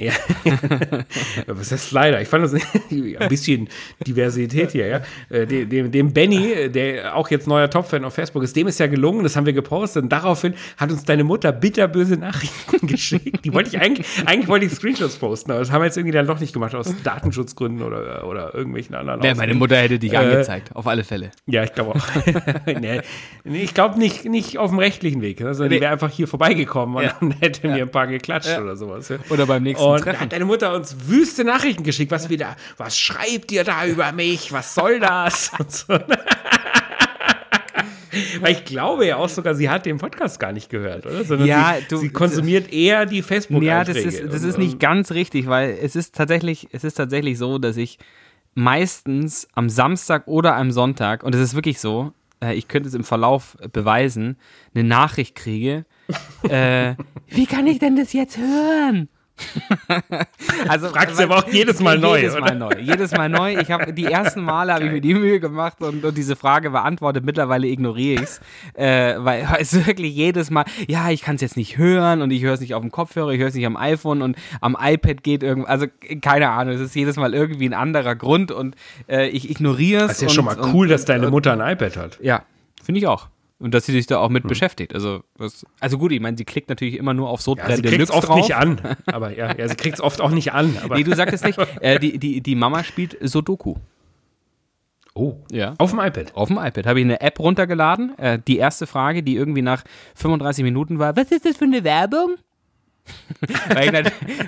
Ja, was heißt leider? Ich fand das ein bisschen Diversität hier, ja. Äh, dem, dem Benny, der auch jetzt neuer Top-Fan auf Facebook ist, dem ist ja gelungen, das haben wir gepostet und daraufhin hat uns deine Mutter bitterböse Nachrichten geschickt. Die wollte ich eigentlich, eigentlich wollte ich Screenshots posten, aber das haben wir jetzt irgendwie dann doch nicht gemacht, aus Datenschutzgründen oder, oder irgendwelchen anderen. Ja, meine Mutter hätte dich äh, angezeigt, auf alle Fälle. Ja, ich glaube auch. nee, ich glaube nicht, nicht auf dem rechtlichen Weg, also die wäre einfach hier vorbeigekommen und ja. dann hätte ja. mir ein paar geklatscht ja. oder sowas. Oder beim nächsten und Treffen. hat deine Mutter uns wüste Nachrichten geschickt, was wieder, was schreibt ihr da über mich? Was soll das? Und so. Weil ich glaube ja auch sogar, sie hat den Podcast gar nicht gehört, oder? Sondern ja, sie, du, sie konsumiert eher die facebook. Ja, das ist, das ist nicht ganz richtig, weil es ist tatsächlich, es ist tatsächlich so, dass ich meistens am Samstag oder am Sonntag, und es ist wirklich so, äh, ich könnte es im Verlauf beweisen, eine Nachricht kriege. äh, wie kann ich denn das jetzt hören? also fragst du aber auch jedes Mal neu, jedes oder? Mal neu, jedes Mal neu. Ich habe die ersten Male habe ich mir die Mühe gemacht und, und, diese Frage beantwortet. Mittlerweile ignoriere ich es, äh, weil es wirklich jedes Mal. Ja, ich kann es jetzt nicht hören und ich höre es nicht auf dem Kopfhörer, ich höre es nicht am iPhone und am iPad geht irgendwas. Also keine Ahnung, es ist jedes Mal irgendwie ein anderer Grund und äh, ich ignoriere es. Das ist ja schon mal cool, und, dass deine Mutter ein iPad hat. Ja, finde ich auch. Und dass sie sich da auch mit hm. beschäftigt. Also, was, also gut, ich meine, sie klickt natürlich immer nur auf so ja, Sie kriegt es oft drauf. nicht an. Aber ja, ja sie kriegt es oft auch nicht an. Aber nee, du sagst es nicht. Äh, die, die, die Mama spielt Sudoku. Oh, ja. Auf dem iPad. Auf dem iPad. Habe ich eine App runtergeladen. Äh, die erste Frage, die irgendwie nach 35 Minuten war: Was ist das für eine Werbung? weil, ich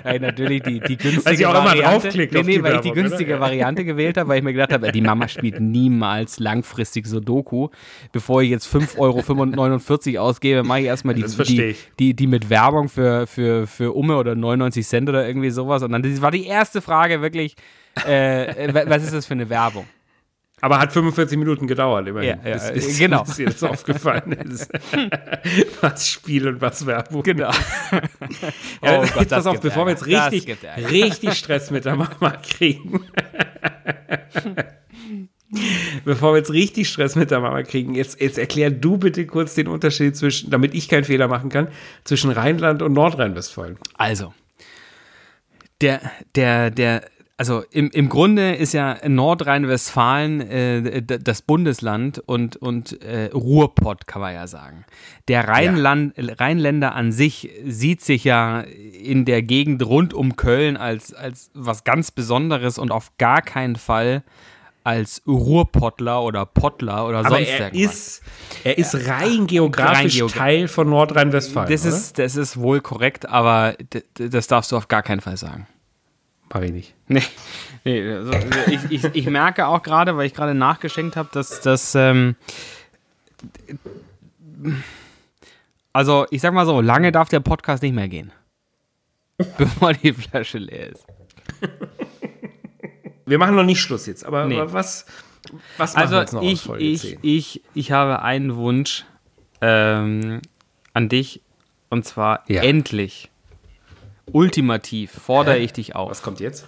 weil, ich natürlich die, die günstige ich Variante, nee, nee, weil Werbung, ich die günstige oder? Variante gewählt habe, weil ich mir gedacht habe, die Mama spielt niemals langfristig Sudoku. Bevor ich jetzt 5,49 Euro ausgebe, mache ich erstmal die, die, die, die, mit Werbung für, für, für Umme oder 99 Cent oder irgendwie sowas. Und dann das war die erste Frage wirklich, äh, was ist das für eine Werbung? Aber hat 45 Minuten gedauert, immerhin. Ja, ja, bis, bis, genau. Bis dir das aufgefallen ist. was Spiel und was Werbung. Genau. ja, oh Gott, jetzt pass auf, bevor wir jetzt richtig, richtig Stress mit der Mama kriegen. Bevor wir jetzt richtig Stress mit der Mama kriegen, jetzt, jetzt erklär du bitte kurz den Unterschied zwischen, damit ich keinen Fehler machen kann, zwischen Rheinland und Nordrhein-Westfalen. Also, der, der, der, also im, im Grunde ist ja Nordrhein-Westfalen äh, das Bundesland und, und äh, Ruhrpott, kann man ja sagen. Der Rheinland, ja. Rheinländer an sich sieht sich ja in der Gegend rund um Köln als, als was ganz Besonderes und auf gar keinen Fall als Ruhrpottler oder Pottler oder Aber sonst er irgendwas. Ist, er ist rein geografisch rein Geogra Teil von Nordrhein-Westfalen. Das ist, das ist wohl korrekt, aber das darfst du auf gar keinen Fall sagen. Mach ich nicht. Nee, nee also, ich, ich, ich, merke auch gerade, weil ich gerade nachgeschenkt habe, dass das. Ähm, also, ich sag mal so, lange darf der Podcast nicht mehr gehen. bevor die Flasche leer ist. Wir machen noch nicht Schluss jetzt, aber, nee. aber was, was machen also wir jetzt noch ich, aus Folge ich, 10? Ich, ich habe einen Wunsch ähm, an dich und zwar ja. endlich Ultimativ fordere ich dich auf. Was kommt jetzt?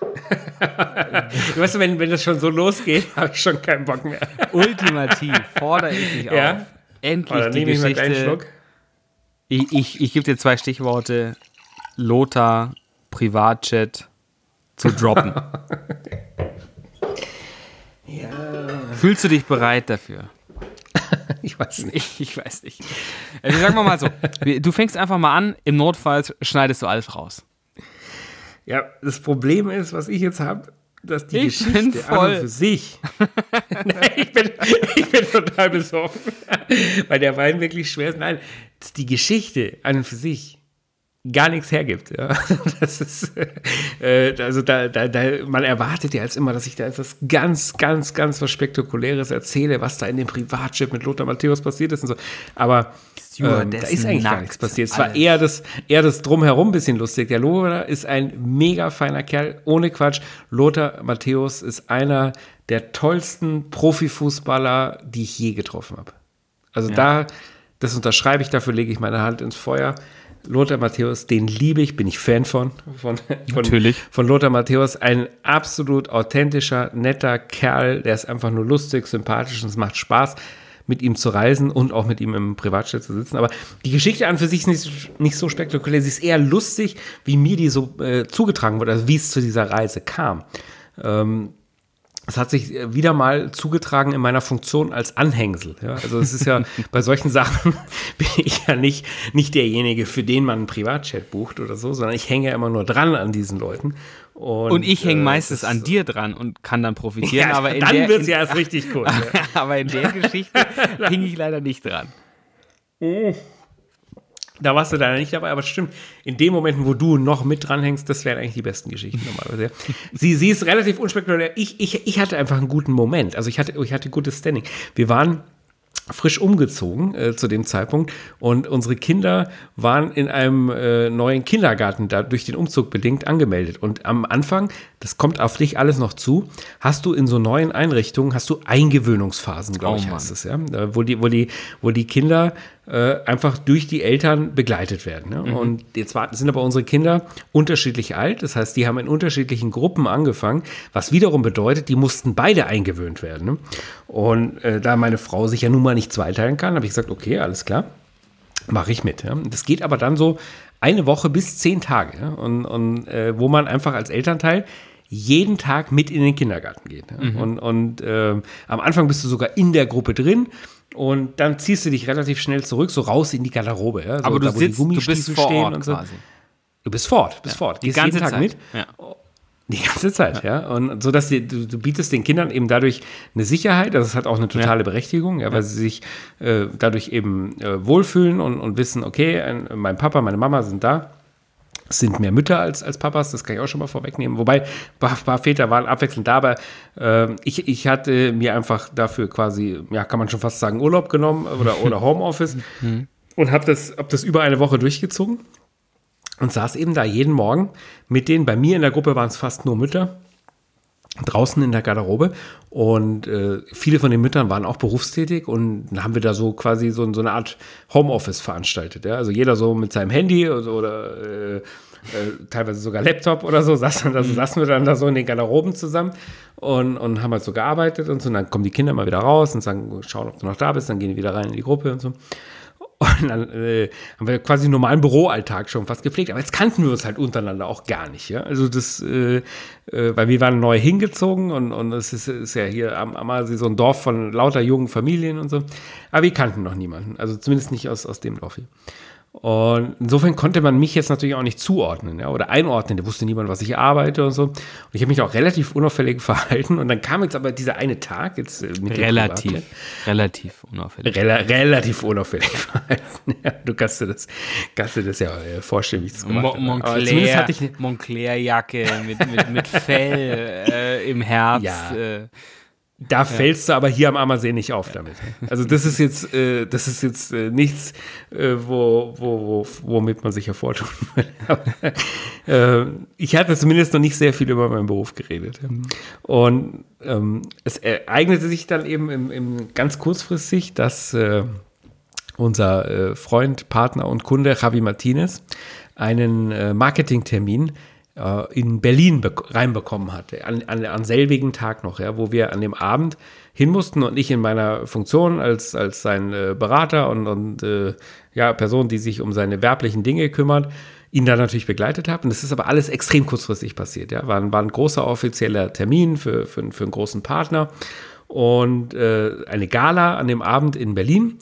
du weißt, wenn, wenn das schon so losgeht, habe ich schon keinen Bock mehr. Ultimativ fordere ich dich ja? auf. Endlich oh, die Geschichte. Ich, Schluck. ich, ich, ich gebe dir zwei Stichworte. Lothar, Privatchat zu droppen. ja. Fühlst du dich bereit dafür? ich weiß nicht. Ich weiß nicht. Also sagen wir mal so, du fängst einfach mal an, im Notfall schneidest du alles raus. Ja, das Problem ist, was ich jetzt habe, dass die ich Geschichte voll. an und für sich. Nein, ich, bin, ich bin total besorgt, weil der Wein wirklich schwer ist. Nein, die Geschichte an und für sich gar nichts hergibt. Ja. Das ist, äh, also da, da, da, man erwartet ja jetzt immer, dass ich da etwas ganz, ganz, ganz was Spektakuläres erzähle, was da in dem Privatchip mit Lothar Matthäus passiert ist und so. Aber ähm, da ist eigentlich gar nichts passiert. Es war eher das, eher das Drumherum ein bisschen lustig. Der Lothar ist ein mega feiner Kerl, ohne Quatsch. Lothar Matthäus ist einer der tollsten Profifußballer, die ich je getroffen habe. Also ja. da, das unterschreibe ich, dafür lege ich meine Hand ins Feuer. Lothar Matthäus, den liebe ich, bin ich Fan von. Von, von Natürlich. Von Lothar Matthäus, ein absolut authentischer, netter Kerl, der ist einfach nur lustig, sympathisch und es macht Spaß, mit ihm zu reisen und auch mit ihm im Privatjet zu sitzen. Aber die Geschichte an für sich ist nicht, nicht so spektakulär. Sie ist eher lustig, wie mir die so äh, zugetragen wurde, also wie es zu dieser Reise kam. Ähm, es hat sich äh, wieder mal zugetragen in meiner Funktion als Anhängsel. Ja? Also es ist ja bei solchen Sachen bin ich ja nicht, nicht derjenige, für den man einen Privatchat bucht oder so, sondern ich hänge ja immer nur dran an diesen Leuten. Und, und ich hänge äh, meistens an dir dran und kann dann profitieren. Ja, aber dann wird es ja erst richtig cool. aber in der Geschichte hing ich leider nicht dran. Oh. Da warst du leider nicht dabei, aber stimmt, in den Momenten, wo du noch mit dranhängst, das wären eigentlich die besten Geschichten normalerweise. sie, sie ist relativ unspektakulär. Ich, ich, ich hatte einfach einen guten Moment. Also ich hatte, ich hatte gutes Standing. Wir waren frisch umgezogen äh, zu dem Zeitpunkt und unsere Kinder waren in einem äh, neuen Kindergarten da durch den Umzug bedingt angemeldet und am Anfang, das kommt auf dich alles noch zu, hast du in so neuen Einrichtungen hast du Eingewöhnungsphasen, glaube oh, ich, heißt es ja, wo die wo die wo die Kinder äh, einfach durch die Eltern begleitet werden. Ne? Mhm. Und jetzt sind aber unsere Kinder unterschiedlich alt. Das heißt, die haben in unterschiedlichen Gruppen angefangen, was wiederum bedeutet, die mussten beide eingewöhnt werden. Ne? Und äh, da meine Frau sich ja nun mal nicht zweiteilen kann, habe ich gesagt, okay, alles klar, mache ich mit. Ja? Das geht aber dann so eine Woche bis zehn Tage. Ja? Und, und äh, wo man einfach als Elternteil jeden Tag mit in den Kindergarten geht. Ja? Mhm. Und, und äh, am Anfang bist du sogar in der Gruppe drin und dann ziehst du dich relativ schnell zurück, so raus in die Garderobe. Ja? So, Aber du, da, sitzt, du bist vor Ort und so. quasi. Du bist fort, bist ja. fort. Die Gehst ganze jeden Tag Zeit. mit. Ja. Die ganze Zeit, ja. ja. Und so dass die, du, du, bietest den Kindern eben dadurch eine Sicherheit, also es hat auch eine totale ja. Berechtigung, ja, weil sie sich äh, dadurch eben äh, wohlfühlen und, und wissen, okay, ein, mein Papa, meine Mama sind da sind mehr Mütter als, als Papas, das kann ich auch schon mal vorwegnehmen. Wobei, ein paar, paar Väter waren abwechselnd da, aber äh, ich, ich hatte mir einfach dafür quasi, ja, kann man schon fast sagen, Urlaub genommen oder, oder Homeoffice mhm. und habe das, hab das über eine Woche durchgezogen und saß eben da jeden Morgen mit denen. Bei mir in der Gruppe waren es fast nur Mütter draußen in der Garderobe und äh, viele von den Müttern waren auch berufstätig und dann haben wir da so quasi so, so eine Art Homeoffice veranstaltet. Ja? Also jeder so mit seinem Handy oder, oder äh, äh, teilweise sogar Laptop oder so, saßen, also saßen wir dann da so in den Garderoben zusammen und, und haben halt so gearbeitet und so. Und dann kommen die Kinder mal wieder raus und sagen, schauen, ob du noch da bist, dann gehen die wieder rein in die Gruppe und so. Und dann äh, haben wir quasi einen normalen Büroalltag schon fast gepflegt. Aber jetzt kannten wir uns halt untereinander auch gar nicht. Ja? Also das, äh, äh, weil wir waren neu hingezogen und, und es ist, ist ja hier am Ammersee so ein Dorf von lauter jungen Familien und so. Aber wir kannten noch niemanden. Also zumindest nicht aus, aus dem Dorf hier. Und insofern konnte man mich jetzt natürlich auch nicht zuordnen ja, oder einordnen. Da wusste niemand, was ich arbeite und so. Und ich habe mich auch relativ unauffällig verhalten. Und dann kam jetzt aber dieser eine Tag jetzt äh, mit Relativ, relativ unauffällig. Rel relativ unauffällig verhalten. Ja, du kannst dir das, kannst dir das ja äh, vorstellen, wie ich das gemacht habe. Montclair, Montclair-Jacke mit, mit, mit Fell äh, im Herz. Ja. Äh, da ja. fällst du aber hier am Ammersee nicht auf damit. Also das ist jetzt, äh, das ist jetzt äh, nichts, äh, wo, wo, wo, womit man sich hervortun will. äh, ich hatte zumindest noch nicht sehr viel über meinen Beruf geredet. Und ähm, es ereignete sich dann eben im, im ganz kurzfristig, dass äh, unser äh, Freund, Partner und Kunde Javi Martinez einen Marketingtermin in Berlin reinbekommen hatte, an, an, an selbigen Tag noch, ja, wo wir an dem Abend hin mussten und ich in meiner Funktion als, als sein äh, Berater und, und äh, ja, Person, die sich um seine werblichen Dinge kümmert, ihn da natürlich begleitet habe. Und das ist aber alles extrem kurzfristig passiert. Ja. War, war ein großer offizieller Termin für, für, für einen großen Partner und äh, eine Gala an dem Abend in Berlin.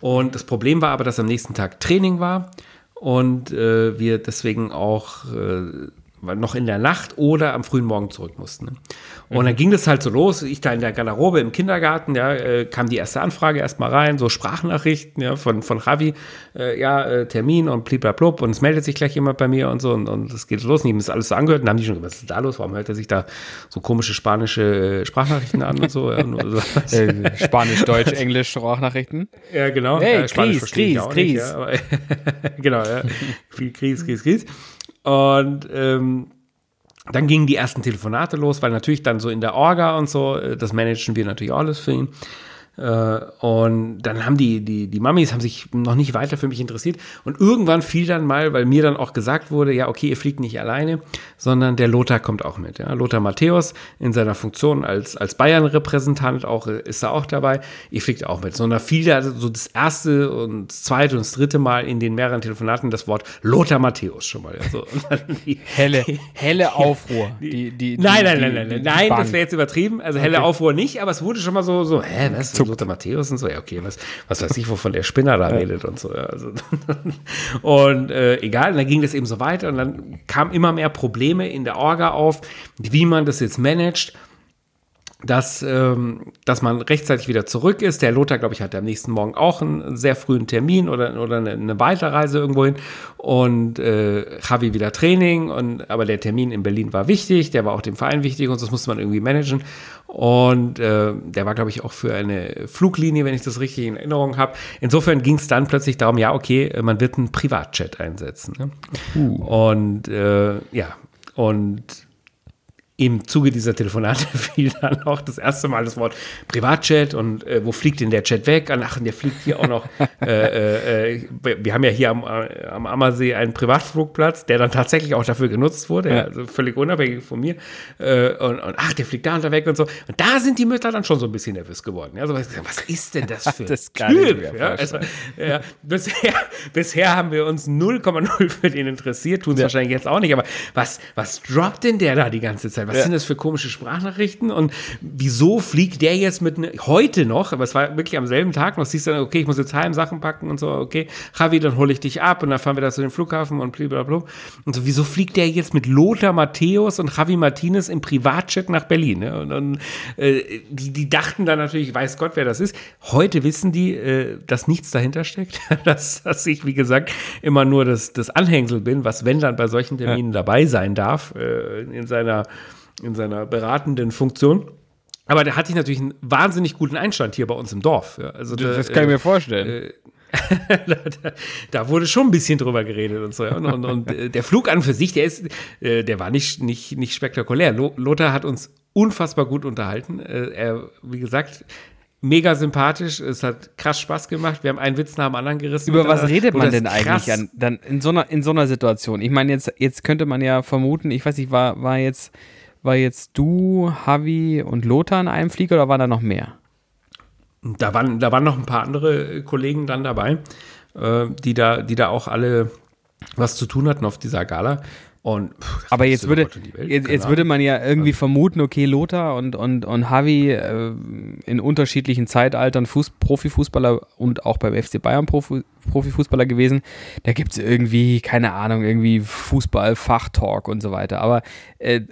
Und das Problem war aber, dass am nächsten Tag Training war und äh, wir deswegen auch äh, noch in der Nacht oder am frühen Morgen zurück mussten. Ne? Und mhm. dann ging das halt so los. Ich da in der Garderobe im Kindergarten, ja, äh, kam die erste Anfrage erstmal rein, so Sprachnachrichten ja, von, von Javi, äh, ja, äh, Termin und bliblablub und es meldet sich gleich jemand bei mir und so und, es geht los. Und ich habe das alles so angehört und dann haben die schon gesagt, was ist da los? Warum hört er sich da so komische spanische äh, Sprachnachrichten an und so? Ja. Äh, Spanisch, Deutsch, Englisch Sprachnachrichten? Ja, genau. Hey, Spanisch Kries, Kries, Kries. Nicht, ja, aber, genau, ja. Viel Kries, Kries, Kries. Und ähm, dann gingen die ersten Telefonate los, weil natürlich dann so in der Orga und so, äh, das managen wir natürlich alles für ihn. Äh, und dann haben die, die, die Mamis haben sich noch nicht weiter für mich interessiert. Und irgendwann fiel dann mal, weil mir dann auch gesagt wurde, ja, okay, ihr fliegt nicht alleine, sondern der Lothar kommt auch mit. Ja. Lothar Matthäus in seiner Funktion als, als Bayern-Repräsentant auch, ist da auch dabei. Ihr fliegt auch mit. Sondern fiel da so das erste und das zweite und das dritte Mal in den mehreren Telefonaten das Wort Lothar Matthäus schon mal. Also, die, helle, helle Aufruhr. Die, die, nein, nein, nein, nein, nein, nein, das wäre jetzt übertrieben. Also helle okay. Aufruhr nicht, aber es wurde schon mal so, so hä, was? Lothar Matthäus und so, ja, okay, was, was weiß ich, wovon der Spinner da redet und so. Ja, also, und äh, egal, und dann ging das eben so weiter und dann kamen immer mehr Probleme in der Orga auf, wie man das jetzt managt dass, ähm, dass man rechtzeitig wieder zurück ist. Der Lothar, glaube ich, hatte am nächsten Morgen auch einen sehr frühen Termin oder, oder eine, eine Weiterreise irgendwo hin. Und äh, Javi wieder Training. Und, aber der Termin in Berlin war wichtig, der war auch dem Verein wichtig und das musste man irgendwie managen. Und äh, der war, glaube ich, auch für eine Fluglinie, wenn ich das richtig in Erinnerung habe. Insofern ging es dann plötzlich darum, ja, okay, man wird einen Privatjet einsetzen. Ne? Uh. Und äh, ja, und im Zuge dieser Telefonate fiel dann auch das erste Mal das Wort Privatjet und äh, wo fliegt denn der Jet weg? Ach, der fliegt hier auch noch. äh, äh, äh wir haben ja hier am, am Ammersee einen Privatflugplatz, der dann tatsächlich auch dafür genutzt wurde, ja. also völlig unabhängig von mir. Äh, und, und, ach, der fliegt da und da weg und so. Und da sind die Mütter dann schon so ein bisschen nervös geworden. Ja, so, was, was ist denn das für das Typ? Ja, also, ja, bisher, bisher haben wir uns 0,0 für den interessiert, tun ja. wahrscheinlich jetzt auch nicht, aber was, was droppt denn der da die ganze Zeit? Was ja. sind das für komische Sprachnachrichten und wieso fliegt der jetzt mit ne, heute noch, aber es war wirklich am selben Tag noch, siehst du dann, okay, ich muss jetzt heim Sachen packen und so, okay, Javi, dann hole ich dich ab und dann fahren wir da zu dem Flughafen und blablabla. Und so, wieso fliegt der jetzt mit Lothar Matthäus und Javi Martinez im Privatjet nach Berlin? Ne? Und, und äh, die, die dachten dann natürlich, weiß Gott, wer das ist. Heute wissen die, äh, dass nichts dahinter steckt, dass, dass ich, wie gesagt, immer nur das, das Anhängsel bin, was wenn dann bei solchen Terminen ja. dabei sein darf, äh, in seiner in seiner beratenden Funktion. Aber der hatte ich natürlich einen wahnsinnig guten Einstand hier bei uns im Dorf. Ja, also das, da, kann ich mir vorstellen. Äh, da, da, wurde schon ein bisschen drüber geredet und so. Ja. Und, und, und, äh, der Flug an für sich, der ist, äh, der war nicht, nicht, nicht spektakulär. Lothar hat uns unfassbar gut unterhalten. Äh, er, wie gesagt, mega sympathisch. Es hat krass Spaß gemacht. Wir haben einen Witz nach dem anderen gerissen. Über was redet man denn eigentlich an, dann in so einer in so einer Situation? Ich meine jetzt jetzt könnte man ja vermuten, ich weiß nicht, war war jetzt war jetzt du, Havi und Lothar in einem Flieger oder waren da noch mehr? Da waren da waren noch ein paar andere Kollegen dann dabei, äh, die da die da auch alle was zu tun hatten auf dieser Gala. Und, pff, aber jetzt würde, jetzt, jetzt würde man ja irgendwie vermuten, okay, Lothar und, und, und Javi äh, in unterschiedlichen Zeitaltern Fuß, Profifußballer und auch beim FC Bayern Profi, Profifußballer gewesen. Da gibt es irgendwie, keine Ahnung, irgendwie Fußball, Fachtalk und so weiter. Aber äh,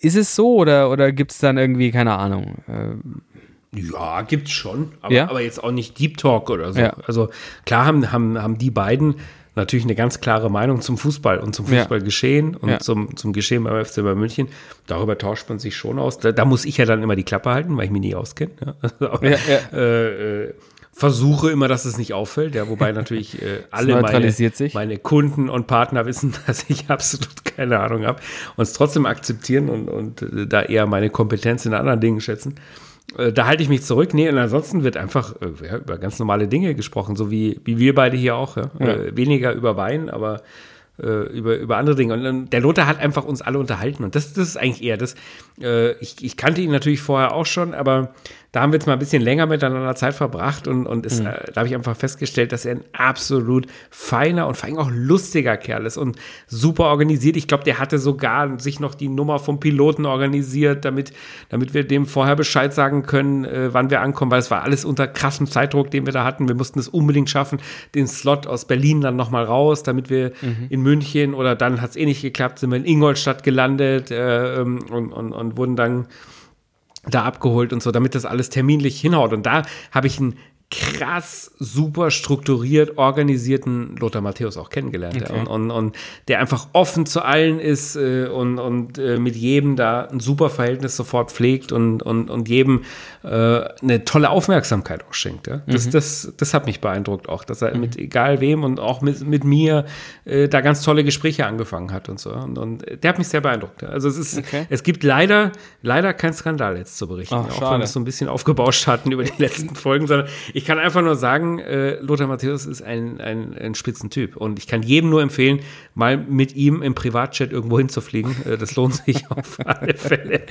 ist es so oder, oder gibt es dann irgendwie, keine Ahnung? Äh, ja, gibt's schon, aber, ja? aber, jetzt auch nicht Deep Talk oder so. Ja. Also klar haben, haben, haben die beiden natürlich eine ganz klare Meinung zum Fußball und zum Fußballgeschehen ja. und ja. Zum, zum Geschehen beim FC bei München. Darüber tauscht man sich schon aus. Da, da, muss ich ja dann immer die Klappe halten, weil ich mich nie auskenne. Ja. äh, äh, versuche immer, dass es nicht auffällt, ja, wobei natürlich äh, alle meine, meine, Kunden und Partner wissen, dass ich absolut keine Ahnung habe und es trotzdem akzeptieren und, und äh, da eher meine Kompetenz in anderen Dingen schätzen. Äh, da halte ich mich zurück. Nee, und ansonsten wird einfach äh, ja, über ganz normale Dinge gesprochen, so wie, wie wir beide hier auch. Ja? Ja. Äh, weniger über Wein, aber äh, über, über andere Dinge. Und, und der Lothar hat einfach uns alle unterhalten. Und das, das ist eigentlich eher das. Äh, ich, ich kannte ihn natürlich vorher auch schon, aber da haben wir jetzt mal ein bisschen länger miteinander Zeit verbracht und, und ist, mhm. äh, da habe ich einfach festgestellt, dass er ein absolut feiner und vor allem auch lustiger Kerl ist und super organisiert. Ich glaube, der hatte sogar sich noch die Nummer vom Piloten organisiert, damit, damit wir dem vorher Bescheid sagen können, äh, wann wir ankommen, weil es war alles unter krassem Zeitdruck, den wir da hatten. Wir mussten es unbedingt schaffen, den Slot aus Berlin dann nochmal raus, damit wir mhm. in München oder dann hat es eh nicht geklappt, sind wir in Ingolstadt gelandet äh, ähm, und, und, und wurden dann da abgeholt und so, damit das alles terminlich hinhaut. Und da habe ich ein krass super strukturiert organisierten Lothar Matthäus auch kennengelernt. Okay. Und, und, und, der einfach offen zu allen ist äh, und, und äh, mit jedem da ein super Verhältnis sofort pflegt und, und, und jedem äh, eine tolle Aufmerksamkeit auch schenkt. Ja. Das, mhm. das, das hat mich beeindruckt auch, dass er mhm. mit egal wem und auch mit, mit mir äh, da ganz tolle Gespräche angefangen hat und so. Und, und der hat mich sehr beeindruckt. Also es ist, okay. es gibt leider, leider keinen Skandal jetzt zu berichten, Ach, auch wenn wir es so ein bisschen aufgebauscht hatten über die letzten Folgen, sondern ich ich kann einfach nur sagen, äh, Lothar Matthäus ist ein, ein, ein Spitzentyp. Und ich kann jedem nur empfehlen, mal mit ihm im Privatchat irgendwo hinzufliegen. Äh, das lohnt sich auf alle Fälle.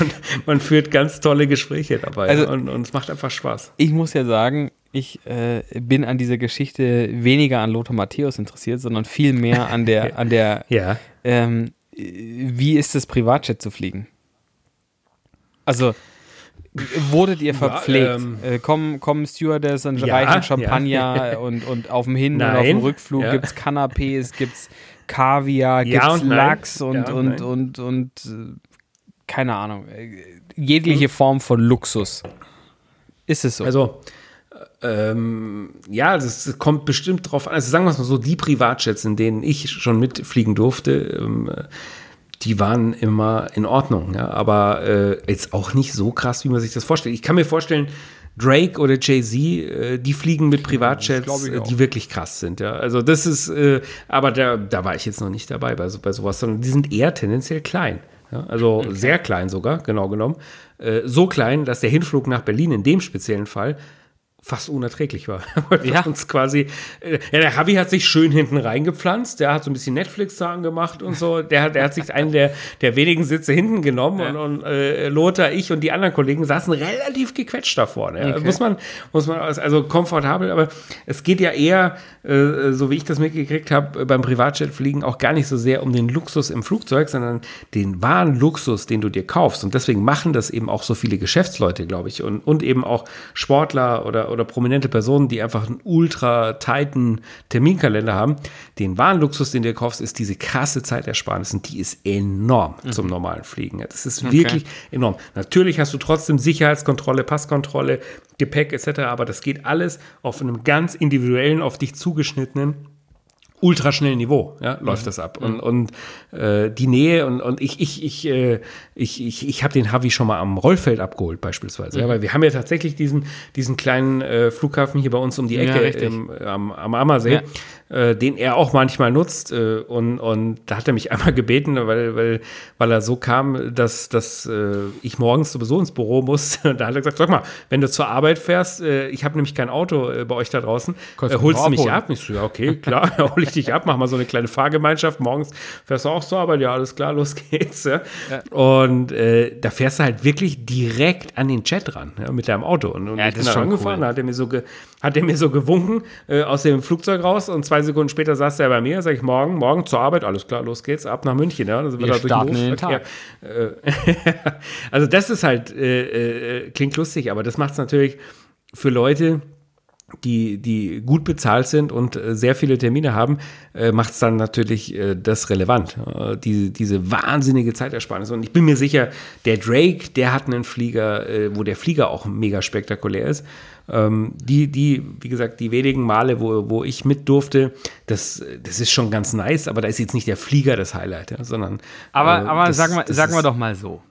Und man führt ganz tolle Gespräche dabei. Also, und, und es macht einfach Spaß. Ich muss ja sagen, ich äh, bin an dieser Geschichte weniger an Lothar Matthäus interessiert, sondern viel mehr an der, an der ja. ähm, wie ist es, Privatchat zu fliegen? Also, Wurdet ihr verpflegt? Ja, ähm, äh, kommen, kommen Stewardess und ja, reichen Champagner ja. und, und auf dem Hin- nein, und auf dem Rückflug ja. gibt es Canapés, gibt es Kaviar, gibt es Lachs und, und, und, und, und, äh, keine Ahnung, äh, jegliche hm. Form von Luxus. Ist es so? Also, ähm, ja, das kommt bestimmt drauf an. Also sagen wir es mal so, die Privatjets, in denen ich schon mitfliegen durfte, ähm, die waren immer in Ordnung, ja, aber äh, jetzt auch nicht so krass, wie man sich das vorstellt. Ich kann mir vorstellen, Drake oder Jay-Z, äh, die fliegen mit Privatjets, äh, die wirklich krass sind. Ja. Also das ist, äh, aber da, da war ich jetzt noch nicht dabei bei, bei sowas, sondern die sind eher tendenziell klein. Ja. Also okay. sehr klein sogar, genau genommen. Äh, so klein, dass der Hinflug nach Berlin in dem speziellen Fall fast unerträglich war. ja. uns quasi, äh, ja, der Javi hat sich schön hinten reingepflanzt, der hat so ein bisschen Netflix da angemacht und so, der, der hat sich einen der, der wenigen Sitze hinten genommen ja. und, und äh, Lothar, ich und die anderen Kollegen saßen relativ gequetscht da vorne. Okay. Muss man, muss man, also komfortabel, aber es geht ja eher, äh, so wie ich das mitgekriegt habe, beim Privatjetfliegen auch gar nicht so sehr um den Luxus im Flugzeug, sondern den wahren Luxus, den du dir kaufst und deswegen machen das eben auch so viele Geschäftsleute, glaube ich, und, und eben auch Sportler oder oder prominente Personen, die einfach einen ultra tighten Terminkalender haben. Den wahren Luxus, den du kaufst, ist diese krasse Zeitersparnis und die ist enorm mhm. zum normalen Fliegen. Das ist okay. wirklich enorm. Natürlich hast du trotzdem Sicherheitskontrolle, Passkontrolle, Gepäck etc., aber das geht alles auf einem ganz individuellen, auf dich zugeschnittenen ultraschnellen Niveau ja, läuft mhm. das ab. Und, und äh, die Nähe und, und ich, ich, ich, äh, ich, ich, ich habe den Havi schon mal am Rollfeld abgeholt, beispielsweise. Mhm. Ja, weil wir haben ja tatsächlich diesen, diesen kleinen äh, Flughafen hier bei uns um die Ecke ja, im, am, am Ammersee. Äh, den er auch manchmal nutzt. Äh, und, und da hat er mich einmal gebeten, weil, weil, weil er so kam, dass, dass äh, ich morgens sowieso ins Büro muss. da hat er gesagt, sag mal, wenn du zur Arbeit fährst, äh, ich habe nämlich kein Auto äh, bei euch da draußen, äh, holst du mich ab? Ich so, ja, okay, klar, hol ich dich ab, mach mal so eine kleine Fahrgemeinschaft. Morgens fährst du auch zur Arbeit, ja, alles klar, los geht's. Ja. ja. Und da fährst du halt wirklich direkt an den Chat ran, ja, mit deinem Auto. Und, und ja, ich bin da angefahren, cool. hat er mir so, hat er mir so gewunken aus dem Flugzeug raus und zwei Sekunden später saß er bei mir, sage ich morgen, morgen zur Arbeit, alles klar, los geht's, ab nach München. Ja, also wir da starten den Tag. also das ist halt, äh, äh, klingt lustig, aber das macht es natürlich für Leute, die, die gut bezahlt sind und äh, sehr viele Termine haben, äh, macht es dann natürlich äh, das relevant. Äh, die, diese wahnsinnige Zeitersparnis. Und ich bin mir sicher, der Drake, der hat einen Flieger, wo der Flieger auch mega spektakulär ist. Ähm, die, die, wie gesagt, die wenigen Male, wo, wo ich mit durfte, das, das ist schon ganz nice, aber da ist jetzt nicht der Flieger das Highlight, sondern. Aber, aber das, sagen, wir, sagen wir doch mal so: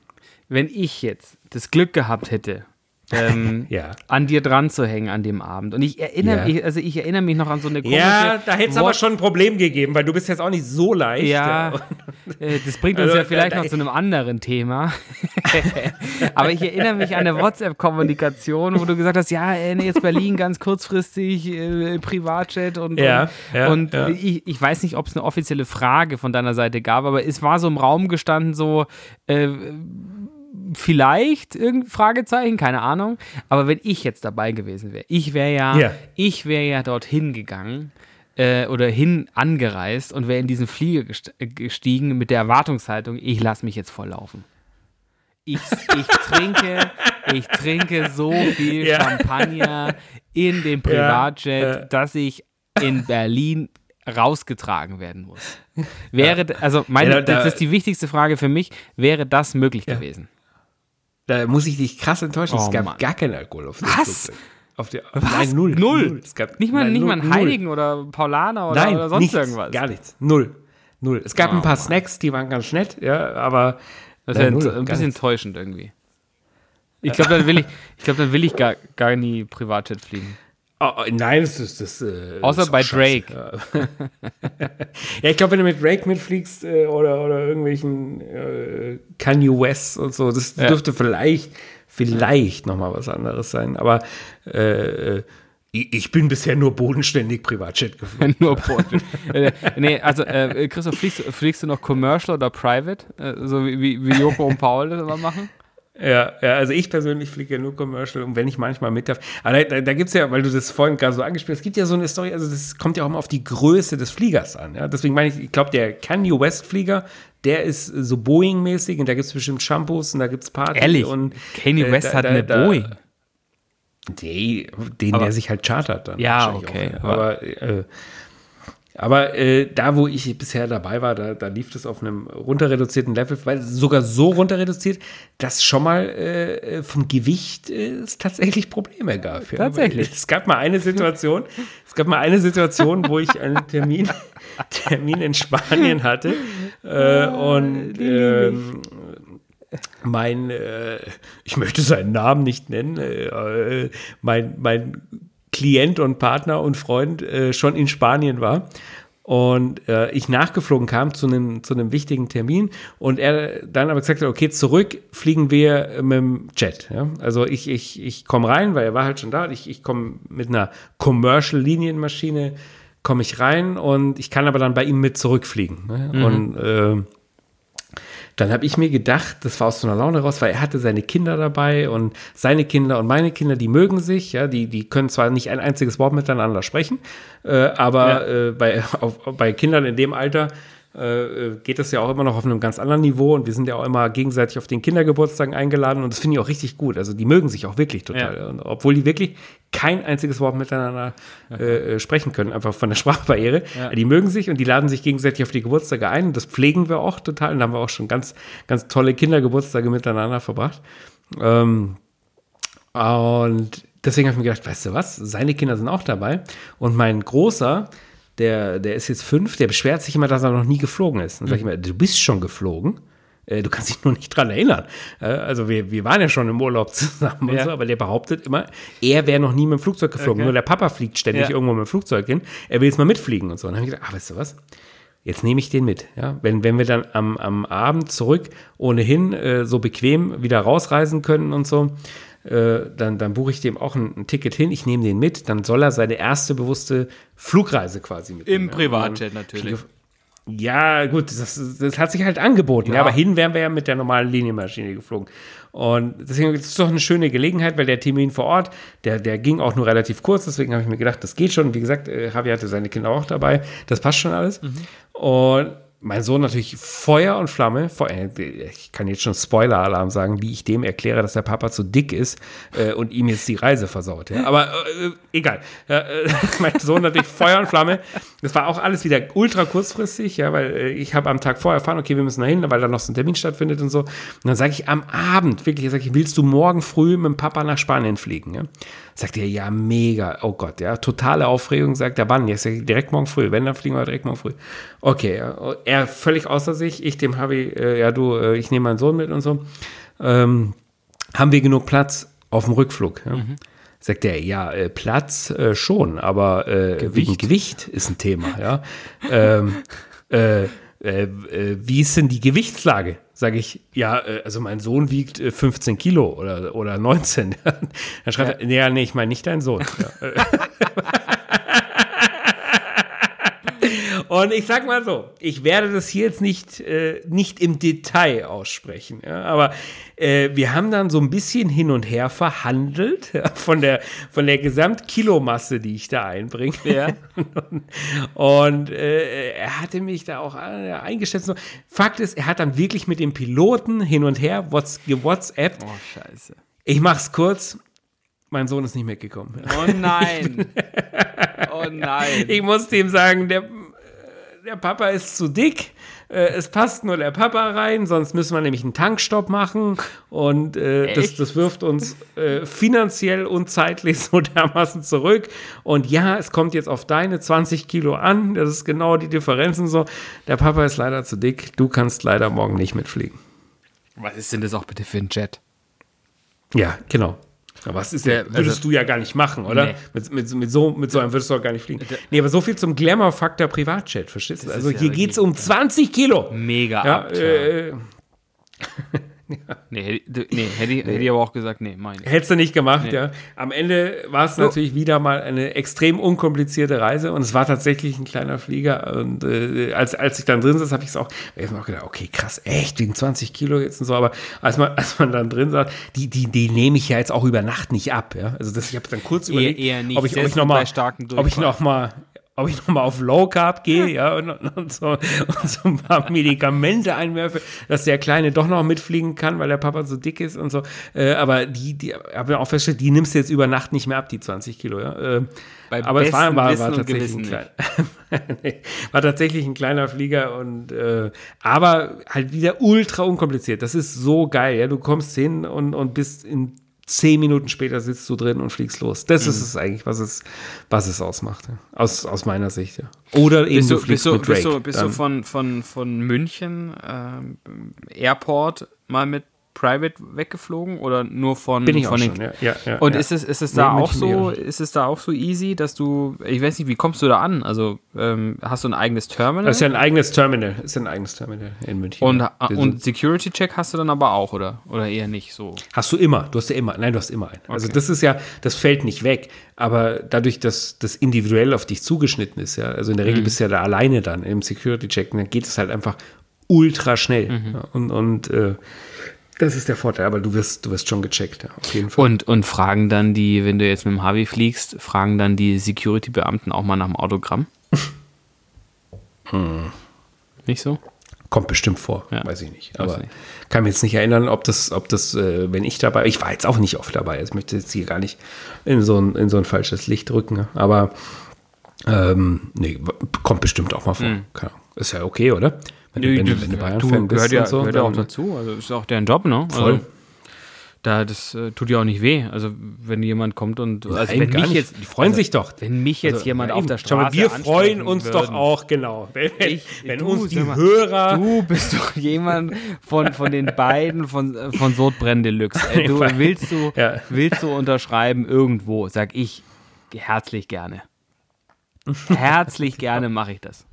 Wenn ich jetzt das Glück gehabt hätte, ähm, ja. an dir dran zu hängen an dem Abend. Und ich erinnere ja. mich, also ich erinnere mich noch an so eine komische. Ja, da hätte es aber schon ein Problem gegeben, weil du bist jetzt auch nicht so leicht. Ja, äh, das bringt uns also, ja vielleicht noch zu einem anderen Thema. aber ich erinnere mich an eine WhatsApp-Kommunikation, wo du gesagt hast, ja, äh, nee, jetzt Berlin ganz kurzfristig, äh, Privatchat und, ja, und, und Ich, ich weiß nicht, ob es eine offizielle Frage von deiner Seite gab, aber es war so im Raum gestanden, so äh, vielleicht irgendein Fragezeichen, keine Ahnung. Aber wenn ich jetzt dabei gewesen wäre, ich wäre ja, yeah. ich wäre ja dorthin gegangen äh, oder hin angereist und wäre in diesen Flieger gestiegen mit der Erwartungshaltung, ich lasse mich jetzt volllaufen. Ich, ich trinke, ich trinke so viel ja. Champagner in dem Privatjet, ja. dass ich in Berlin rausgetragen werden muss. Wäre, also meine, ja, da, das ist die wichtigste Frage für mich, wäre das möglich gewesen? Da muss ich dich krass enttäuschen. Oh, es gab Mann. gar keinen Alkohol auf dem Was? Auf der, Was? Nein, null. Null. Es gab, nicht mal, nein, nicht null, mal einen Heiligen null. oder Paulaner oder, nein, oder sonst nichts, irgendwas. Gar nichts. Null. Null. Es gab oh, ein paar Mann. Snacks, die waren ganz nett, ja, aber. Das ist ja null, ein bisschen enttäuschend irgendwie. Ich glaube, dann will ich, ich, glaub, dann will ich gar, gar nie Privatjet fliegen. Oh, nein, das ist das. Äh, Außer ist bei Drake. Ja. ich glaube, wenn du mit Drake mitfliegst äh, oder, oder irgendwelchen äh, Kanye West und so, das ja. dürfte vielleicht, vielleicht nochmal was anderes sein. Aber äh, äh ich bin bisher nur bodenständig Privatjet geflogen. nur bodenständig. Äh, nee, also äh, Christoph, fliegst, fliegst, du noch Commercial oder Private? so wie, wie Joko und Paul das immer machen? Ja, ja, also ich persönlich fliege ja nur Commercial und wenn ich manchmal mit darf. Aber da, da gibt es ja, weil du das vorhin gerade so angespielt hast, es gibt ja so eine Story, also das kommt ja auch immer auf die Größe des Fliegers an. Ja? Deswegen meine ich, ich glaube, der Kanye West Flieger, der ist so Boeing-mäßig und da gibt es bestimmt Shampoos und da gibt es Party. Ehrlich? Und, Kanye äh, West da, hat da, eine Boeing. Nee, den, aber, der sich halt chartert dann. Ja, okay. Auch, aber, äh, aber äh, da, wo ich bisher dabei war, da, da lief das auf einem runterreduzierten Level, weil sogar so runterreduziert, dass schon mal äh, vom Gewicht äh, es tatsächlich Probleme gab. Ja. Tatsächlich. Es gab mal eine Situation, es gab mal eine Situation, wo ich einen Termin, Termin in Spanien hatte äh, und ähm, mein, äh, ich möchte seinen Namen nicht nennen, äh, mein, mein Klient und Partner und Freund äh, schon in Spanien war und äh, ich nachgeflogen kam zu einem zu einem wichtigen Termin und er dann aber gesagt hat, okay, zurück fliegen wir mit dem Jet. Ja? Also ich, ich, ich komme rein, weil er war halt schon da. Ich, ich komme mit einer Commercial-Linienmaschine, komme ich rein und ich kann aber dann bei ihm mit zurückfliegen. Ne? Mhm. Und äh, dann habe ich mir gedacht, das war aus so einer Laune raus, weil er hatte seine Kinder dabei und seine Kinder und meine Kinder, die mögen sich, ja, die, die können zwar nicht ein einziges Wort miteinander sprechen, äh, aber ja. äh, bei, auf, bei Kindern in dem Alter äh, geht das ja auch immer noch auf einem ganz anderen Niveau und wir sind ja auch immer gegenseitig auf den Kindergeburtstagen eingeladen und das finde ich auch richtig gut. Also die mögen sich auch wirklich total, ja. obwohl die wirklich kein einziges Wort miteinander äh, sprechen können, einfach von der Sprachbarriere. Ja. Die mögen sich und die laden sich gegenseitig auf die Geburtstage ein und das pflegen wir auch total und da haben wir auch schon ganz, ganz tolle Kindergeburtstage miteinander verbracht. Ähm, und deswegen habe ich mir gedacht, weißt du was, seine Kinder sind auch dabei und mein Großer, der, der ist jetzt fünf, der beschwert sich immer, dass er noch nie geflogen ist. Dann sage ich immer, du bist schon geflogen. Äh, du kannst dich nur nicht dran erinnern. Äh, also wir, wir waren ja schon im Urlaub zusammen ja. und so, aber der behauptet immer, er wäre noch nie mit dem Flugzeug geflogen. Okay. Nur der Papa fliegt ständig ja. irgendwo mit dem Flugzeug hin. Er will jetzt mal mitfliegen und so. Und dann habe ich gedacht, ach, weißt du was? Jetzt nehme ich den mit. Ja? Wenn, wenn wir dann am, am Abend zurück ohnehin äh, so bequem wieder rausreisen können und so, äh, dann, dann buche ich dem auch ein, ein, Ticket hin, ich nehme den mit, dann soll er seine erste bewusste Flugreise quasi mitnehmen. Im Privatjet natürlich. Ja, gut, das, das hat sich halt angeboten. Ja. ja. aber hin wären wir ja mit der normalen Linienmaschine geflogen. Und deswegen ist es doch eine schöne Gelegenheit, weil der Termin vor Ort, der, der ging auch nur relativ kurz. Deswegen habe ich mir gedacht, das geht schon. Wie gesagt, äh, Javi hatte seine Kinder auch dabei. Das passt schon alles. Mhm. Und mein Sohn natürlich Feuer und Flamme. Ich kann jetzt schon Spoiler-Alarm sagen, wie ich dem erkläre, dass der Papa zu dick ist äh, und ihm jetzt die Reise versaut. Ja? Aber äh, egal. Äh, mein Sohn natürlich Feuer und Flamme. Das war auch alles wieder ultra kurzfristig, ja, weil äh, ich habe am Tag vorher erfahren, okay, wir müssen da hin, weil da noch so ein Termin stattfindet und so. Und dann sage ich am Abend, wirklich, sage ich, willst du morgen früh mit dem Papa nach Spanien fliegen? Ja? Sagt er, ja, mega. Oh Gott, ja, totale Aufregung. Sagt er, wann? Jetzt direkt morgen früh. Wenn, dann fliegen wir direkt morgen früh. Okay, er völlig außer sich. Ich dem habe ich, äh, ja, du, äh, ich nehme meinen Sohn mit und so. Ähm, haben wir genug Platz auf dem Rückflug? Ja? Mhm. Sagt er, ja, äh, Platz äh, schon, aber äh, Gewicht. wegen Gewicht ist ein Thema, ja. ähm, äh, wie ist denn die Gewichtslage? Sage ich, ja, also mein Sohn wiegt 15 Kilo oder, oder 19. Dann schreibt ja. er, nee, nee, ich meine nicht dein Sohn. Ja. Und ich sag mal so, ich werde das hier jetzt nicht, äh, nicht im Detail aussprechen, ja, aber äh, wir haben dann so ein bisschen hin und her verhandelt ja, von der, von der Gesamtkilomasse, die ich da einbringe. Ja. und, äh, er hatte mich da auch äh, eingeschätzt. Fakt ist, er hat dann wirklich mit dem Piloten hin und her WhatsApp. Oh, scheiße. Ich mach's kurz. Mein Sohn ist nicht mitgekommen. Oh nein. oh nein. Ich musste ihm sagen, der der Papa ist zu dick, äh, es passt nur der Papa rein, sonst müssen wir nämlich einen Tankstopp machen und äh, das, das, wirft uns äh, finanziell und zeitlich so dermaßen zurück. Und ja, es kommt jetzt auf deine 20 Kilo an, das ist genau die Differenzen so. Der Papa ist leider zu dick, du kannst leider morgen nicht mitfliegen. Was ist denn das auch bitte für ein Jet? Ja, genau. Aber was ist der, würdest also, du ja gar nicht machen, oder? Nee. Mit, mit, mit, so, mit so einem würdest du auch gar nicht fliegen. Nee, aber so viel zum Glamour-Faktor Privatchat, verstehst du? Also hier ja geht es um 20 Kilo. Mega ja, äh, Nee, nee, hätte, ich, hätte ich aber auch gesagt, nee, meine Hättest du nicht gemacht, nee. ja. Am Ende war es natürlich wieder mal eine extrem unkomplizierte Reise und es war tatsächlich ein kleiner Flieger. Und äh, als, als ich dann drin saß, habe ich es auch, auch gedacht, okay, krass, echt, wegen 20 Kilo jetzt und so. Aber als man, als man dann drin saß, die, die, die nehme ich ja jetzt auch über Nacht nicht ab, ja. Also das, ich habe dann kurz überlegt, eher, eher nicht, ob ich, ob ich noch mal, ob ich noch mal ob ich nochmal auf Low Carb gehe, ja, und, und, so, und so ein paar Medikamente einwerfe, dass der Kleine doch noch mitfliegen kann, weil der Papa so dick ist und so. Äh, aber die, die habe auch festgestellt, die nimmst du jetzt über Nacht nicht mehr ab, die 20 Kilo, ja. Äh, aber es war, war, war tatsächlich ein kleiner, war tatsächlich ein kleiner Flieger und äh, aber halt wieder ultra unkompliziert. Das ist so geil, ja. Du kommst hin und, und bist in zehn Minuten später sitzt du drin und fliegst los. Das mhm. ist es eigentlich, was es, was es ausmacht. Ja. Aus, aus meiner Sicht, ja. Oder eben bist du, du fliegst bist mit Drake. Bist du, bist du von, von, von München äh, Airport mal mit Private weggeflogen oder nur von, Bin ich von auch den schon, ja, ja, ja, Und ist es, ist es da nee, auch so, ist es da auch so easy, dass du, ich weiß nicht, wie kommst du da an? Also ähm, hast du ein eigenes Terminal? Das ist ja ein eigenes Terminal, ist ein eigenes Terminal in München. Und, und Security Check hast du dann aber auch, oder? Oder eher nicht so? Hast du immer, du hast ja immer, nein, du hast immer einen. Also okay. Also das ist ja, das fällt nicht weg, aber dadurch, dass das individuell auf dich zugeschnitten ist, ja, also in der Regel mhm. bist du ja da alleine dann im Security Check, dann geht es halt einfach ultra schnell. Mhm. Ja, und und äh, das ist der Vorteil, aber du wirst, du wirst schon gecheckt, ja, auf jeden Fall. Und, und fragen dann die, wenn du jetzt mit dem Harvey fliegst, fragen dann die Security-Beamten auch mal nach dem Autogramm? hm. Nicht so? Kommt bestimmt vor, ja. weiß ich nicht. Aber nicht. kann mir jetzt nicht erinnern, ob das, ob das, äh, wenn ich dabei, ich war jetzt auch nicht oft dabei, ich möchte jetzt hier gar nicht in so ein, in so ein falsches Licht rücken, ne? aber ähm, nee, kommt bestimmt auch mal vor. Hm. Ist ja okay, oder? Wenn, Nö, wenn, wenn du Bayern-Fan bist gehört ja, so, gehört ja auch dazu. Also ist auch deren Job, ne? Voll. Also, Da, das äh, tut ja auch nicht weh. Also, wenn jemand kommt und. Also, Nein, wenn mich nicht. jetzt. Die freuen also, sich doch. Wenn mich jetzt Also, jemand auf der Schau mal, Straße. wir freuen uns würden. doch auch, genau. Wenn, Ich, wenn du, uns die mal, Hörer. Du bist doch jemand von, von den beiden von, von Sodbrenn Deluxe. Ey, du, willst, du, Ja. willst du unterschreiben irgendwo? Sag ich herzlich gerne. Herzlich gerne mache ich das.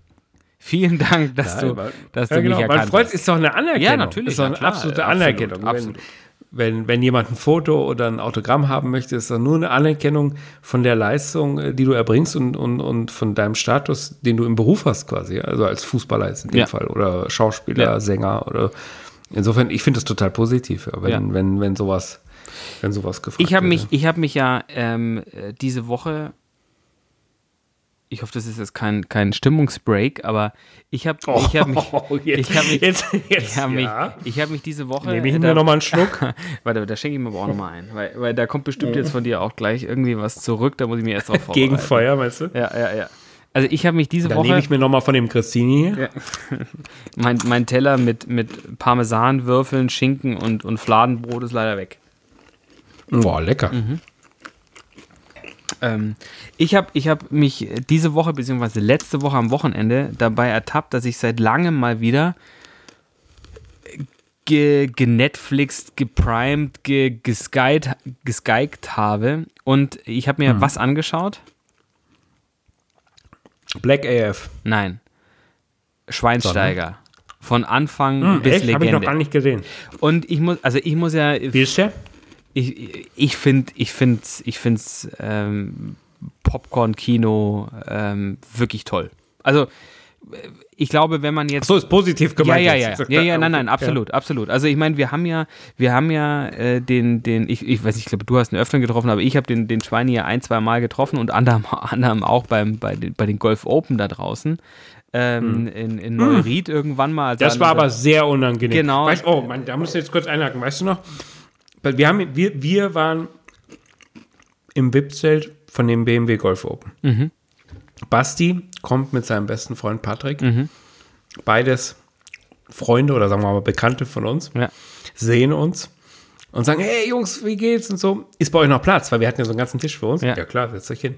Vielen Dank, dass du, weil- dass ja, du genau. mich Man erkannt freut hast. ist doch eine Anerkennung. Ja, natürlich, Ist doch eine klar. absolute Absolut, Anerkennung. absolut. Wenn, wenn, wenn jemand ein Foto oder ein Autogramm haben möchte, ist das nur eine Anerkennung von der Leistung, äh, die du erbringst und, und, und von deinem Status, den du im Beruf hast quasi. Also als Fußballer jetzt in dem Ja. Fall oder Schauspieler, Ja. Sänger oder insofern, ich finde das total positiv, wenn, Ja. wenn, wenn sowas, wenn sowas gefragt Ich habe wird, mich, ich habe mich ja ähm, äh, diese Woche, ich hoffe, das ist jetzt kein, kein Stimmungsbreak, aber ich habe, ich habe mich, Oh, jetzt, ich habe mich, jetzt, jetzt, ich habe mich, ja. ich habe mich diese Woche, Nehme ich mir nochmal einen Schluck. Warte, da schenke ich mir aber auch nochmal ein, weil, weil da kommt bestimmt jetzt von dir auch gleich irgendwie was zurück, da muss ich mir erst drauf vorbereiten. Gegen Feuer, meinst du? Ja, ja, ja. Also ich habe mich diese Dann Woche, nehme ich mir nochmal von dem Christini hier. mein, mein Teller mit, mit Parmesanwürfeln, Schinken und, und Fladenbrot ist leider weg. Boah, lecker. Mhm. Ähm, ich habe ich hab mich diese Woche, beziehungsweise letzte Woche am Wochenende dabei ertappt, dass ich seit langem mal wieder ge, genetflixt, geprimed, ge, geskyt, geskykt habe. Und ich habe Hm. mir was angeschaut? Black AF. Nein. Schweinsteiger. Von Anfang Hm, bis echt? Habe ich noch gar Legende. nicht gesehen. Und ich muss, also ich muss ja, Wie ist der? Ich, ich finde, ich finde, ich finde ähm, Popcorn-Kino ähm, wirklich toll. Also äh, ich glaube, wenn man jetzt So ist positiv ja, gemeint. ja, ja, ja, ja, okay, nein, nein, absolut, absolut. Also ich meine, wir haben ja, wir haben ja äh, den, den, ich, ich weiß nicht, ich glaube, du hast ihn öfter getroffen, aber ich habe den, den Schweini ja ein, zwei Mal getroffen und anderem, anderem auch beim, bei, den, bei den Golf Open da draußen ähm, in, in Neuried irgendwann mal. Hm. Das war aber sehr unangenehm. Genau. Weißt, oh, Mann, da muss ich jetzt kurz einhaken. Weißt du noch? Wir, haben, wir, wir waren im VIP-Zelt von dem BMW Golf Open. Mhm. Basti kommt mit seinem besten Freund Patrick. Mhm. Beides Freunde oder sagen wir mal Bekannte von uns. Ja. sehen uns und sagen, hey Jungs, wie geht's und so. Ist bei euch noch Platz? Weil wir hatten ja so einen ganzen Tisch für uns. Ja. klar, setzt euch hin.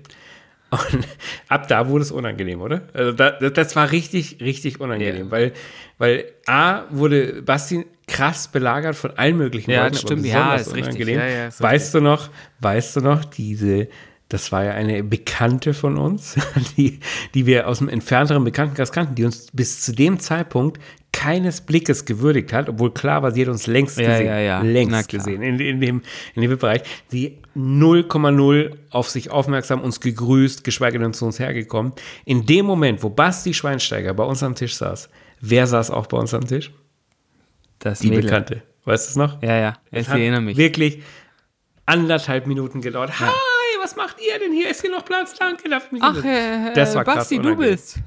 Und ab da wurde es unangenehm, oder? Also da, das, war richtig, richtig unangenehm, Ja. weil, weil A wurde Basti krass belagert von allen möglichen Ja, Leuten. das stimmt. Ja, ist richtig. unangenehm. Ja, ja, ist weißt du noch, weißt du noch, diese, das war ja eine Bekannte von uns, die, die wir aus dem entfernteren Bekanntenkreis kannten, die uns bis zu dem Zeitpunkt keines Blickes gewürdigt hat, obwohl klar war, sie hat uns längst Ja, gesehen. ja, ja. Längst gesehen in, in dem, in dem Bereich. Die 0,0 auf sich aufmerksam, uns gegrüßt, geschweige denn zu uns hergekommen. In dem Moment, wo Basti Schweinsteiger bei uns am Tisch saß, wer saß auch bei uns am Tisch? Das Die Mädel. Bekannte. Weißt du es noch? Ja, ja, ich erinnere mich. Wirklich anderthalb Minuten gedauert. Hi, was macht ihr denn hier? Ist hier noch Platz? Danke, darf mich Ach, äh, Das war krass Basti, du bist.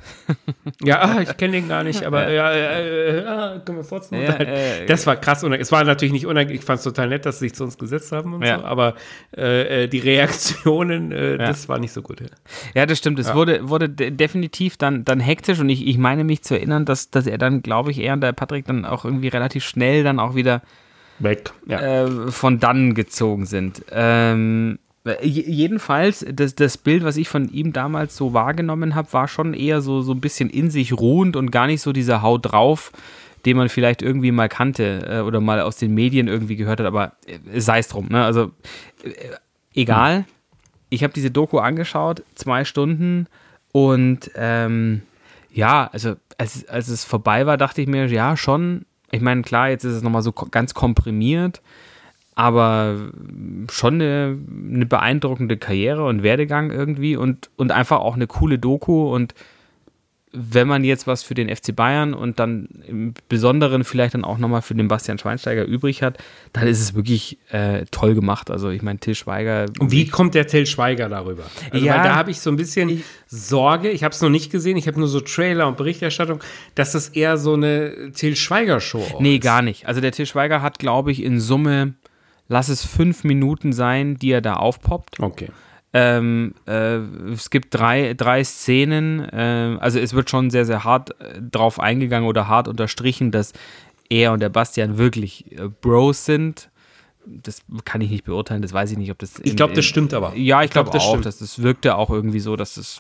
Ja, ah, ich kenne den gar nicht, aber ja, äh, äh, können wir trotzdem Ja, unterhalten. äh, Das war krass. Es war natürlich nicht unangenehm. Ich fand es total nett, dass sie sich zu uns gesetzt haben und Ja. so, aber äh, äh, die Reaktionen, äh, Ja. das war nicht so gut. Ja. Ja, das stimmt. Es wurde, wurde de definitiv dann, dann hektisch und ich, ich meine mich zu erinnern, dass, dass er dann, glaube ich, er und der Patrick dann auch irgendwie relativ schnell dann auch wieder Weg. Ja. äh, von dann gezogen sind. Ähm, jedenfalls, das, das Bild, was ich von ihm damals so wahrgenommen habe, war schon eher so, so ein bisschen in sich ruhend und gar nicht so dieser Haut drauf, den man vielleicht irgendwie mal kannte äh, oder mal aus den Medien irgendwie gehört hat, aber äh, sei es drum. Ne? Also äh, egal. Ich habe diese Doku angeschaut, zwei Stunden und ähm, ja, also als, als es vorbei war, dachte ich mir, ja, schon. Ich meine, klar, jetzt ist es nochmal so ganz komprimiert, aber schon eine, eine beeindruckende Karriere und Werdegang irgendwie und, und einfach auch eine coole Doku und wenn man jetzt was für den FC Bayern und dann im Besonderen vielleicht dann auch nochmal für den Bastian Schweinsteiger übrig hat, dann ist es wirklich äh, toll gemacht. Also ich meine, Till Schweiger. Und wie kommt der Till Schweiger darüber? Also, Ja. weil da habe ich so ein bisschen Sorge. Ich habe es noch nicht gesehen. Ich habe nur so Trailer und Berichterstattung, dass das eher so eine Till Schweiger Show auch Nee, ist. gar nicht. Also der Till Schweiger hat, glaube ich, in Summe, lass es fünf Minuten sein, die er da aufpoppt. Okay. Ähm, äh, es gibt drei, drei Szenen, äh, also es wird schon sehr, sehr hart äh, drauf eingegangen oder hart unterstrichen, dass er und der Bastian wirklich äh, Bros sind. das kann ich nicht beurteilen, das weiß ich nicht, ob das. ich glaube, das stimmt aber. Ja, ich, ich glaube glaub, auch, stimmt. dass das wirkte auch irgendwie so, dass das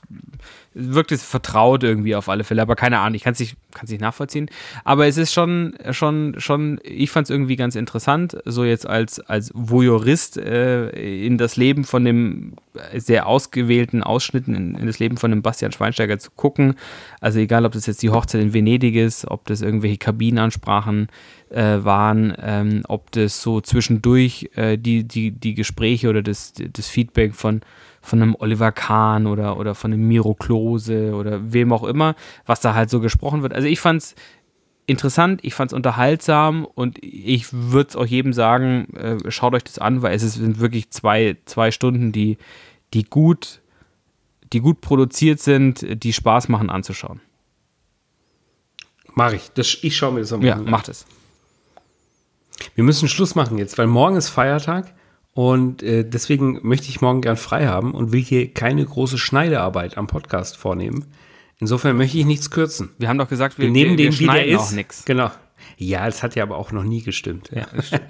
wirkte vertraut irgendwie auf alle Fälle, aber keine Ahnung, ich kann es nicht, nicht nachvollziehen. Aber es ist schon, schon, schon, ich fand es irgendwie ganz interessant, so jetzt als, als Voyeurist äh, in das Leben von dem sehr ausgewählten Ausschnitten in, in das Leben von dem Bastian Schweinsteiger zu gucken. Also egal, ob das jetzt die Hochzeit in Venedig ist, ob das irgendwelche Kabinenansprachen äh, waren, ähm, ob das so zwischendurch äh, die, die, die Gespräche oder das, das Feedback von, von einem Oliver Kahn oder, oder von einem Miro Klose oder wem auch immer, was da halt so gesprochen wird. Also ich fand es interessant, ich fand es unterhaltsam und ich würde es auch jedem sagen, äh, schaut euch das an, weil es sind wirklich zwei, zwei Stunden, die, die gut die gut produziert sind, die Spaß machen anzuschauen. Mach ich. Das, ich schaue mir das ja, an. Ja, macht es. Wir müssen Schluss machen jetzt, weil morgen ist Feiertag und äh, deswegen möchte ich morgen gern frei haben und will hier keine große Schneidearbeit am Podcast vornehmen. Insofern möchte ich nichts kürzen. Wir haben doch gesagt, wir, wir nehmen wir, den, wie der ist. Genau. Ja, es hat ja aber auch noch nie gestimmt. Ja,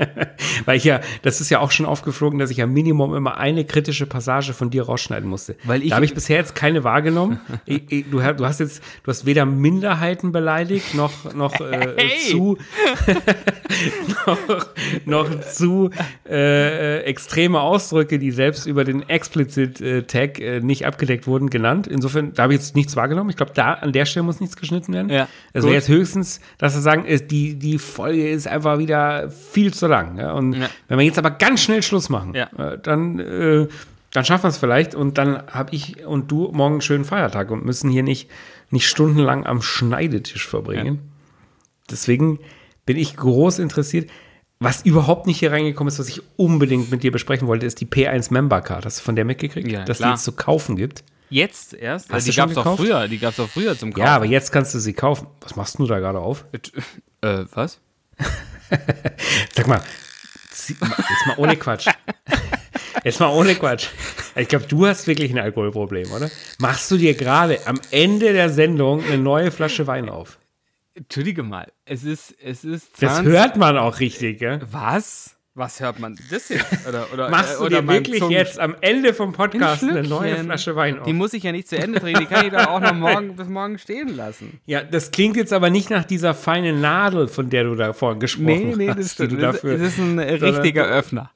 Weil ich ja, das ist ja auch schon aufgeflogen, dass ich ja Minimum immer eine kritische Passage von dir rausschneiden musste. Weil ich, da habe ich bisher jetzt keine wahrgenommen. ich, ich, du, du, hast jetzt, du hast weder Minderheiten beleidigt, noch, noch äh, hey. zu, noch, noch zu äh, extreme Ausdrücke, die selbst über den Explicit-Tag äh, nicht abgedeckt wurden, genannt. Insofern, da habe ich jetzt nichts wahrgenommen. Ich glaube, da an der Stelle muss nichts geschnitten werden. Ja, also jetzt höchstens, dass wir sagen, ist die die, Folge ist einfach wieder viel zu lang. Ja? Und ja. wenn wir jetzt aber ganz schnell Schluss machen, ja. äh, dann, äh, dann schaffen wir es vielleicht und dann habe ich und du morgen einen schönen Feiertag und müssen hier nicht, nicht stundenlang am Schneidetisch verbringen. Deswegen bin ich groß interessiert. Was überhaupt nicht hier reingekommen ist, was ich unbedingt mit dir besprechen wollte, ist die P1 Member Card. Hast du von der mitgekriegt? Ja, dass klar. die jetzt zu kaufen gibt? Jetzt erst? Hast die gab es doch früher. Die gab es doch früher zum Kaufen. Ja, aber jetzt kannst du sie kaufen. Was machst du da gerade auf? Äh, was? Sag mal, jetzt mal ohne Quatsch. Jetzt mal ohne Quatsch. Ich glaube, du hast wirklich ein Alkoholproblem, oder? Machst du dir gerade am Ende der Sendung eine neue Flasche Wein auf? Entschuldige mal, es ist, es ist 20 Das hört man auch richtig, gell? Was? Was hört man das jetzt? Oder, oder, Machst du oder dir wirklich Zungen jetzt am Ende vom Podcast eine neue Flasche Wein auf? Die muss ich ja nicht zu Ende trinken, die kann ich doch auch noch morgen bis morgen stehen lassen. Ja, das klingt jetzt aber nicht nach dieser feinen Nadel, von der du da vorhin gesprochen nee, nee, hast. Nee, das, das, das ist ein richtiger Öffner.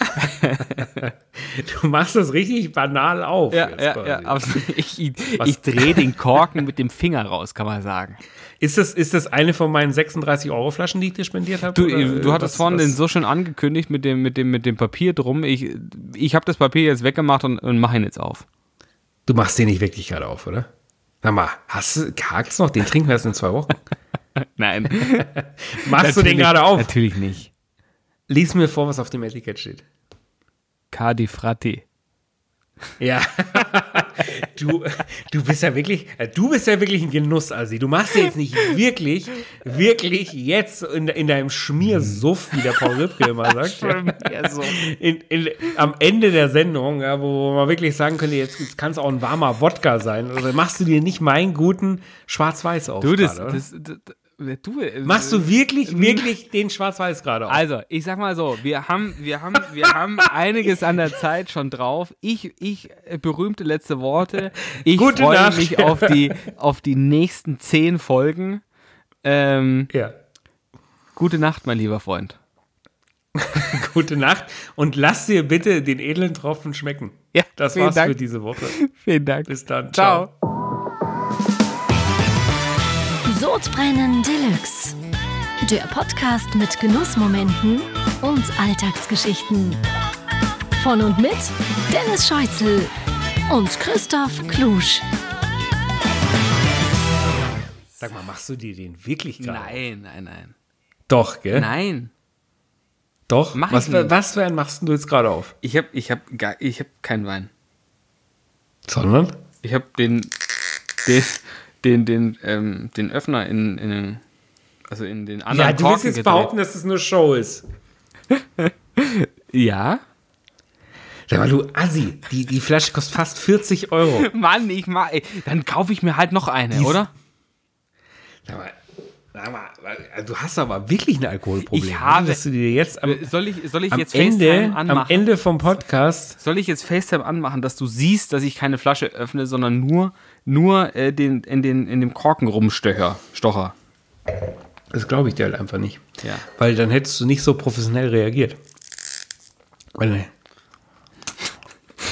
du machst das richtig banal auf. Ja, ja, ja ich, ich, ich drehe den Korken mit dem Finger raus, kann man sagen. Ist das, ist das eine von meinen 36 Euro Flaschen, die ich dir spendiert habe? Du, du hattest vorhin den so schön angekündigt mit dem, mit dem, mit dem Papier drum. Ich, ich habe das Papier jetzt weggemacht und, und mache ihn jetzt auf. Du machst den nicht wirklich gerade auf, oder? Sag mal, hast du, hakt's noch? Den trinken wir erst in zwei Wochen. Nein. Machst du den gerade auf? Natürlich nicht. Lies mir vor, was auf dem Etikett steht. Cardi Frati. Ja, du, du bist ja wirklich, du bist ja wirklich ein Genuss, also du machst jetzt nicht wirklich, wirklich jetzt in, in deinem Schmiersuff, wie der Paul Ripke immer sagt, ja, in, in, am Ende der Sendung, ja, wo man wirklich sagen könnte, jetzt, jetzt kann es auch ein warmer Wodka sein, oder machst du dir nicht meinen guten Schwarz-Weiß auf? Du, das, das, das, Du, äh, Machst du wirklich, wirklich den Schwarz-Weiß gerade auf? Also, ich sag mal so, wir haben, wir haben, wir haben einiges an der Zeit schon drauf. Ich, ich, äh, berühmte letzte Worte. Ich freue mich auf die, auf die nächsten zehn Folgen. Ähm, ja. Gute Nacht, mein lieber Freund. Gute Nacht und lass dir bitte den edlen Tropfen schmecken. Ja, das war's Dank. für diese Woche. Vielen Dank. Bis dann. Ciao. Ciao. Sodbrennen Deluxe. Der Podcast mit Genussmomenten und Alltagsgeschichten. Von und mit Dennis Scheuzel und Christoph Klusch. Sag mal, machst du dir den wirklich gerade? Nein, nein, nein. Doch, gell? Nein. Doch? Mach was, für, was für einen machst du jetzt gerade auf? Ich hab, ich hab, gar, ich hab keinen Wein. Sondern? Ich hab den, den, den, den, ähm, den Öffner in, in den, also in den anderen Ja, du willst jetzt gedreht. behaupten, dass es nur Show ist. ja. Sag mal, du Assi, die, die Flasche kostet fast 40 Euro. Mann, ich mag, ey, dann kaufe ich mir halt noch eine, die oder? Sag mal, du hast aber wirklich ein Alkoholproblem. Ich habe. Dass du dir jetzt am, soll ich, soll ich am jetzt Ende, FaceTime anmachen? am Ende vom Podcast. Soll ich jetzt FaceTime anmachen, dass du siehst, dass ich keine Flasche öffne, sondern nur, nur äh, den, in, den, in dem Korken rumstöcher, Stocher? Das glaube ich dir halt einfach nicht. Ja. Weil dann hättest du nicht so professionell reagiert. Weil, nee.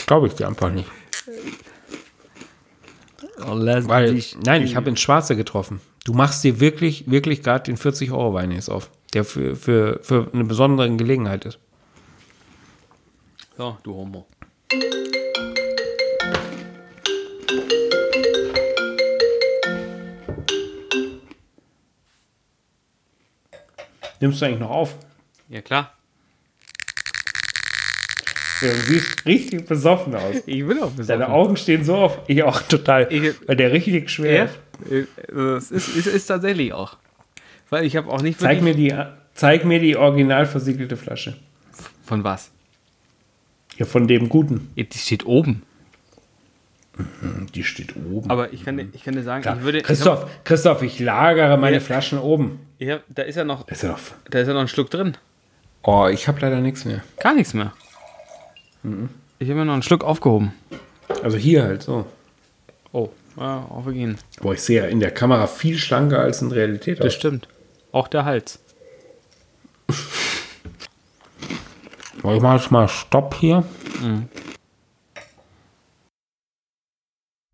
Glaube ich dir einfach nicht. Weil, nein, ich habe ins Schwarze getroffen. Du machst dir wirklich, wirklich gerade den 40-Euro-Wein jetzt auf, der für, für, für eine besondere Gelegenheit ist. So, du Homo. Nimmst du eigentlich noch auf? Ja, klar. Ja, du siehst richtig besoffen aus. Ich will auch besoffen. Deine Augen stehen so auf. Ich auch total. Ich- weil der richtig schwer Ja, ist. es ist, ist, tatsächlich auch. Weil ich habe auch nicht Zeig mir, die, zeig mir die original versiegelte Flasche. Von was? Ja, von dem Guten. Ja, Die steht oben. Die steht oben. Aber ich kann, dir- ich kann dir sagen, Klar. ich würde... Christoph, Christoph, ich lagere meine Ja. Flaschen oben. Hab, da ist ja noch, Ist ja noch. da ist ja noch ein Schluck drin. Oh, ich habe leider nichts mehr. Gar nichts mehr. Ich habe mir noch einen Schluck aufgehoben. Also hier halt so. Oh, ja, auf gehen. Boah, ich sehe ja in der Kamera viel schlanker als in Realität Das aus. stimmt. Auch der Hals. Boah, ich mache jetzt mal Stopp hier.